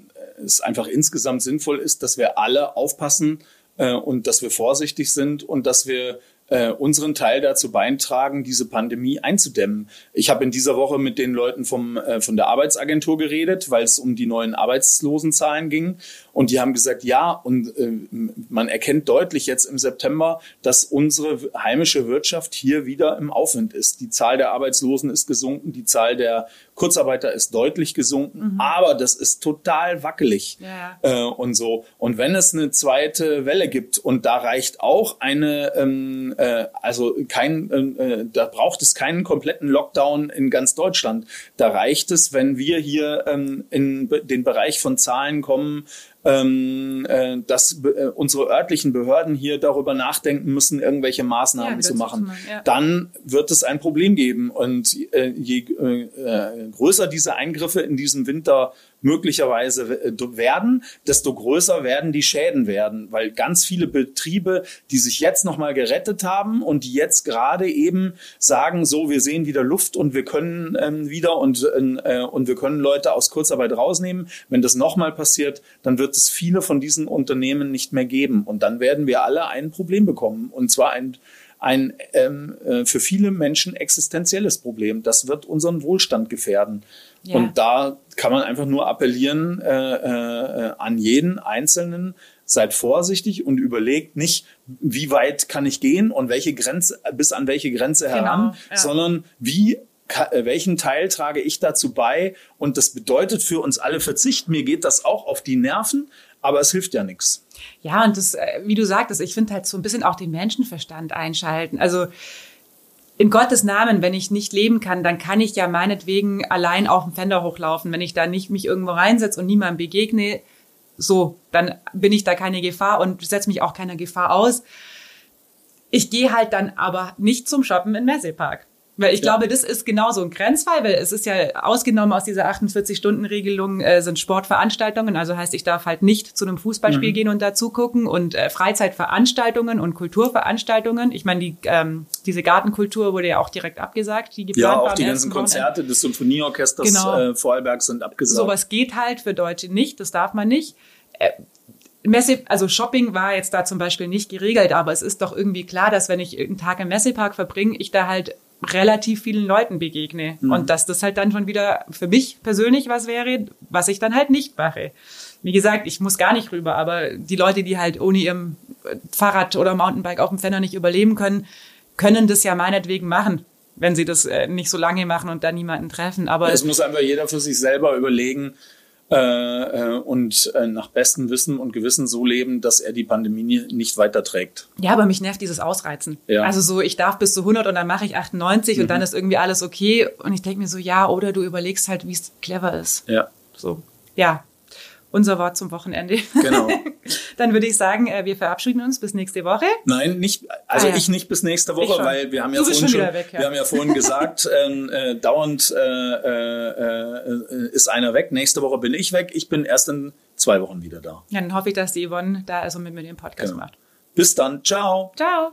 es einfach insgesamt sinnvoll ist, dass wir alle aufpassen äh, und dass wir vorsichtig sind und dass wir äh, unseren Teil dazu beitragen, diese Pandemie einzudämmen. Ich habe in dieser Woche mit den Leuten vom, äh, von der Arbeitsagentur geredet, weil es um die neuen Arbeitslosenzahlen ging. Und die haben gesagt, ja, und äh, man erkennt deutlich jetzt im September, dass unsere heimische Wirtschaft hier wieder im Aufwind ist. Die Zahl der Arbeitslosen ist gesunken, die Zahl der Kurzarbeiter ist deutlich gesunken, mhm. aber das ist total wackelig ja. äh, und so. Und wenn es eine zweite Welle gibt und da reicht auch eine, ähm, äh, also kein, äh, da braucht es keinen kompletten Lockdown in ganz Deutschland. Da reicht es, wenn wir hier ähm, in den Bereich von Zahlen kommen, ähm, äh, dass äh, unsere örtlichen Behörden hier darüber nachdenken müssen, irgendwelche Maßnahmen ja, zu machen. Mal, ja. Dann wird es ein Problem geben. Und äh, je äh, äh größer diese Eingriffe in diesem Winter möglicherweise äh, werden, desto größer werden die Schäden werden, weil ganz viele Betriebe, die sich jetzt nochmal gerettet haben und die jetzt gerade eben sagen, so, wir sehen wieder Luft und wir können ähm, wieder und, äh, und wir können Leute aus Kurzarbeit rausnehmen. Wenn das nochmal passiert, dann wird es viele von diesen Unternehmen nicht mehr geben und dann werden wir alle ein Problem bekommen und zwar ein ein ähm, äh, für viele Menschen existenzielles Problem. Das wird unseren Wohlstand gefährden. Ja. Und da kann man einfach nur appellieren äh, äh, an jeden Einzelnen, seid vorsichtig und überlegt nicht, wie weit kann ich gehen und welche Grenze, bis an welche Grenze genau, heran, ja. sondern wie äh, welchen Teil trage ich dazu bei? Und das bedeutet für uns alle Verzicht. Mir geht das auch auf die Nerven, aber es hilft ja nichts. Ja, und das, äh, wie du sagtest, ich finde halt so ein bisschen auch den Menschenverstand einschalten. Also in Gottes Namen, wenn ich nicht leben kann, dann kann ich ja meinetwegen allein auf dem Fender hochlaufen. Wenn ich da nicht mich irgendwo reinsetze und niemandem begegne, so, dann bin ich da keine Gefahr und setze mich auch keiner Gefahr aus. Ich gehe halt dann aber nicht zum Shoppen in Messepark. Weil ich ja. glaube, das ist genau so ein Grenzfall, weil es ist ja ausgenommen aus dieser 48-Stunden-Regelung äh, sind Sportveranstaltungen. Also heißt, ich darf halt nicht zu einem Fußballspiel mhm. gehen und dazu gucken und äh, Freizeitveranstaltungen und Kulturveranstaltungen. Ich meine, die, ähm, diese Gartenkultur wurde ja auch direkt abgesagt. Die ja, auch die ganzen Konzerte des Symphonieorchesters genau. äh, Vorarlberg sind abgesagt. Sowas geht halt für Deutsche nicht, das darf man nicht. Äh, Messe, also Shopping war jetzt da zum Beispiel nicht geregelt, aber es ist doch irgendwie klar, dass wenn ich einen Tag im Messepark verbringe, ich da halt relativ vielen Leuten begegne. Mhm. Und dass das halt dann schon wieder für mich persönlich was wäre, was ich dann halt nicht mache. Wie gesagt, ich muss gar nicht rüber, aber die Leute, die halt ohne ihrem Fahrrad oder Mountainbike auf dem Fenner nicht überleben können, können das ja meinetwegen machen, wenn sie das äh, nicht so lange machen und da niemanden treffen. Aber es muss einfach jeder für sich selber überlegen, äh, äh, und äh, nach bestem Wissen und Gewissen so leben, dass er die Pandemie nicht weiterträgt. Ja, aber mich nervt dieses Ausreizen. Ja. Also so, ich darf bis zu 100 und dann mache ich 98 mhm. und dann ist irgendwie alles okay. Und ich denke mir so, ja, oder du überlegst halt, wie es clever ist. Ja. So, ja, unser Wort zum Wochenende. Genau. Dann würde ich sagen, äh, wir verabschieden uns bis nächste Woche. Nein, nicht, also ah, ja. ich nicht bis nächste Woche, weil wir haben ja vorhin schon, weg, ja. wir haben ja vorhin gesagt, ähm, äh, dauernd äh, äh, äh, ist einer weg. Nächste Woche bin ich weg. Ich bin erst in zwei Wochen wieder da. Ja, dann hoffe ich, dass die Yvonne da also mit mir den Podcast genau. macht. Bis dann. Ciao. Ciao.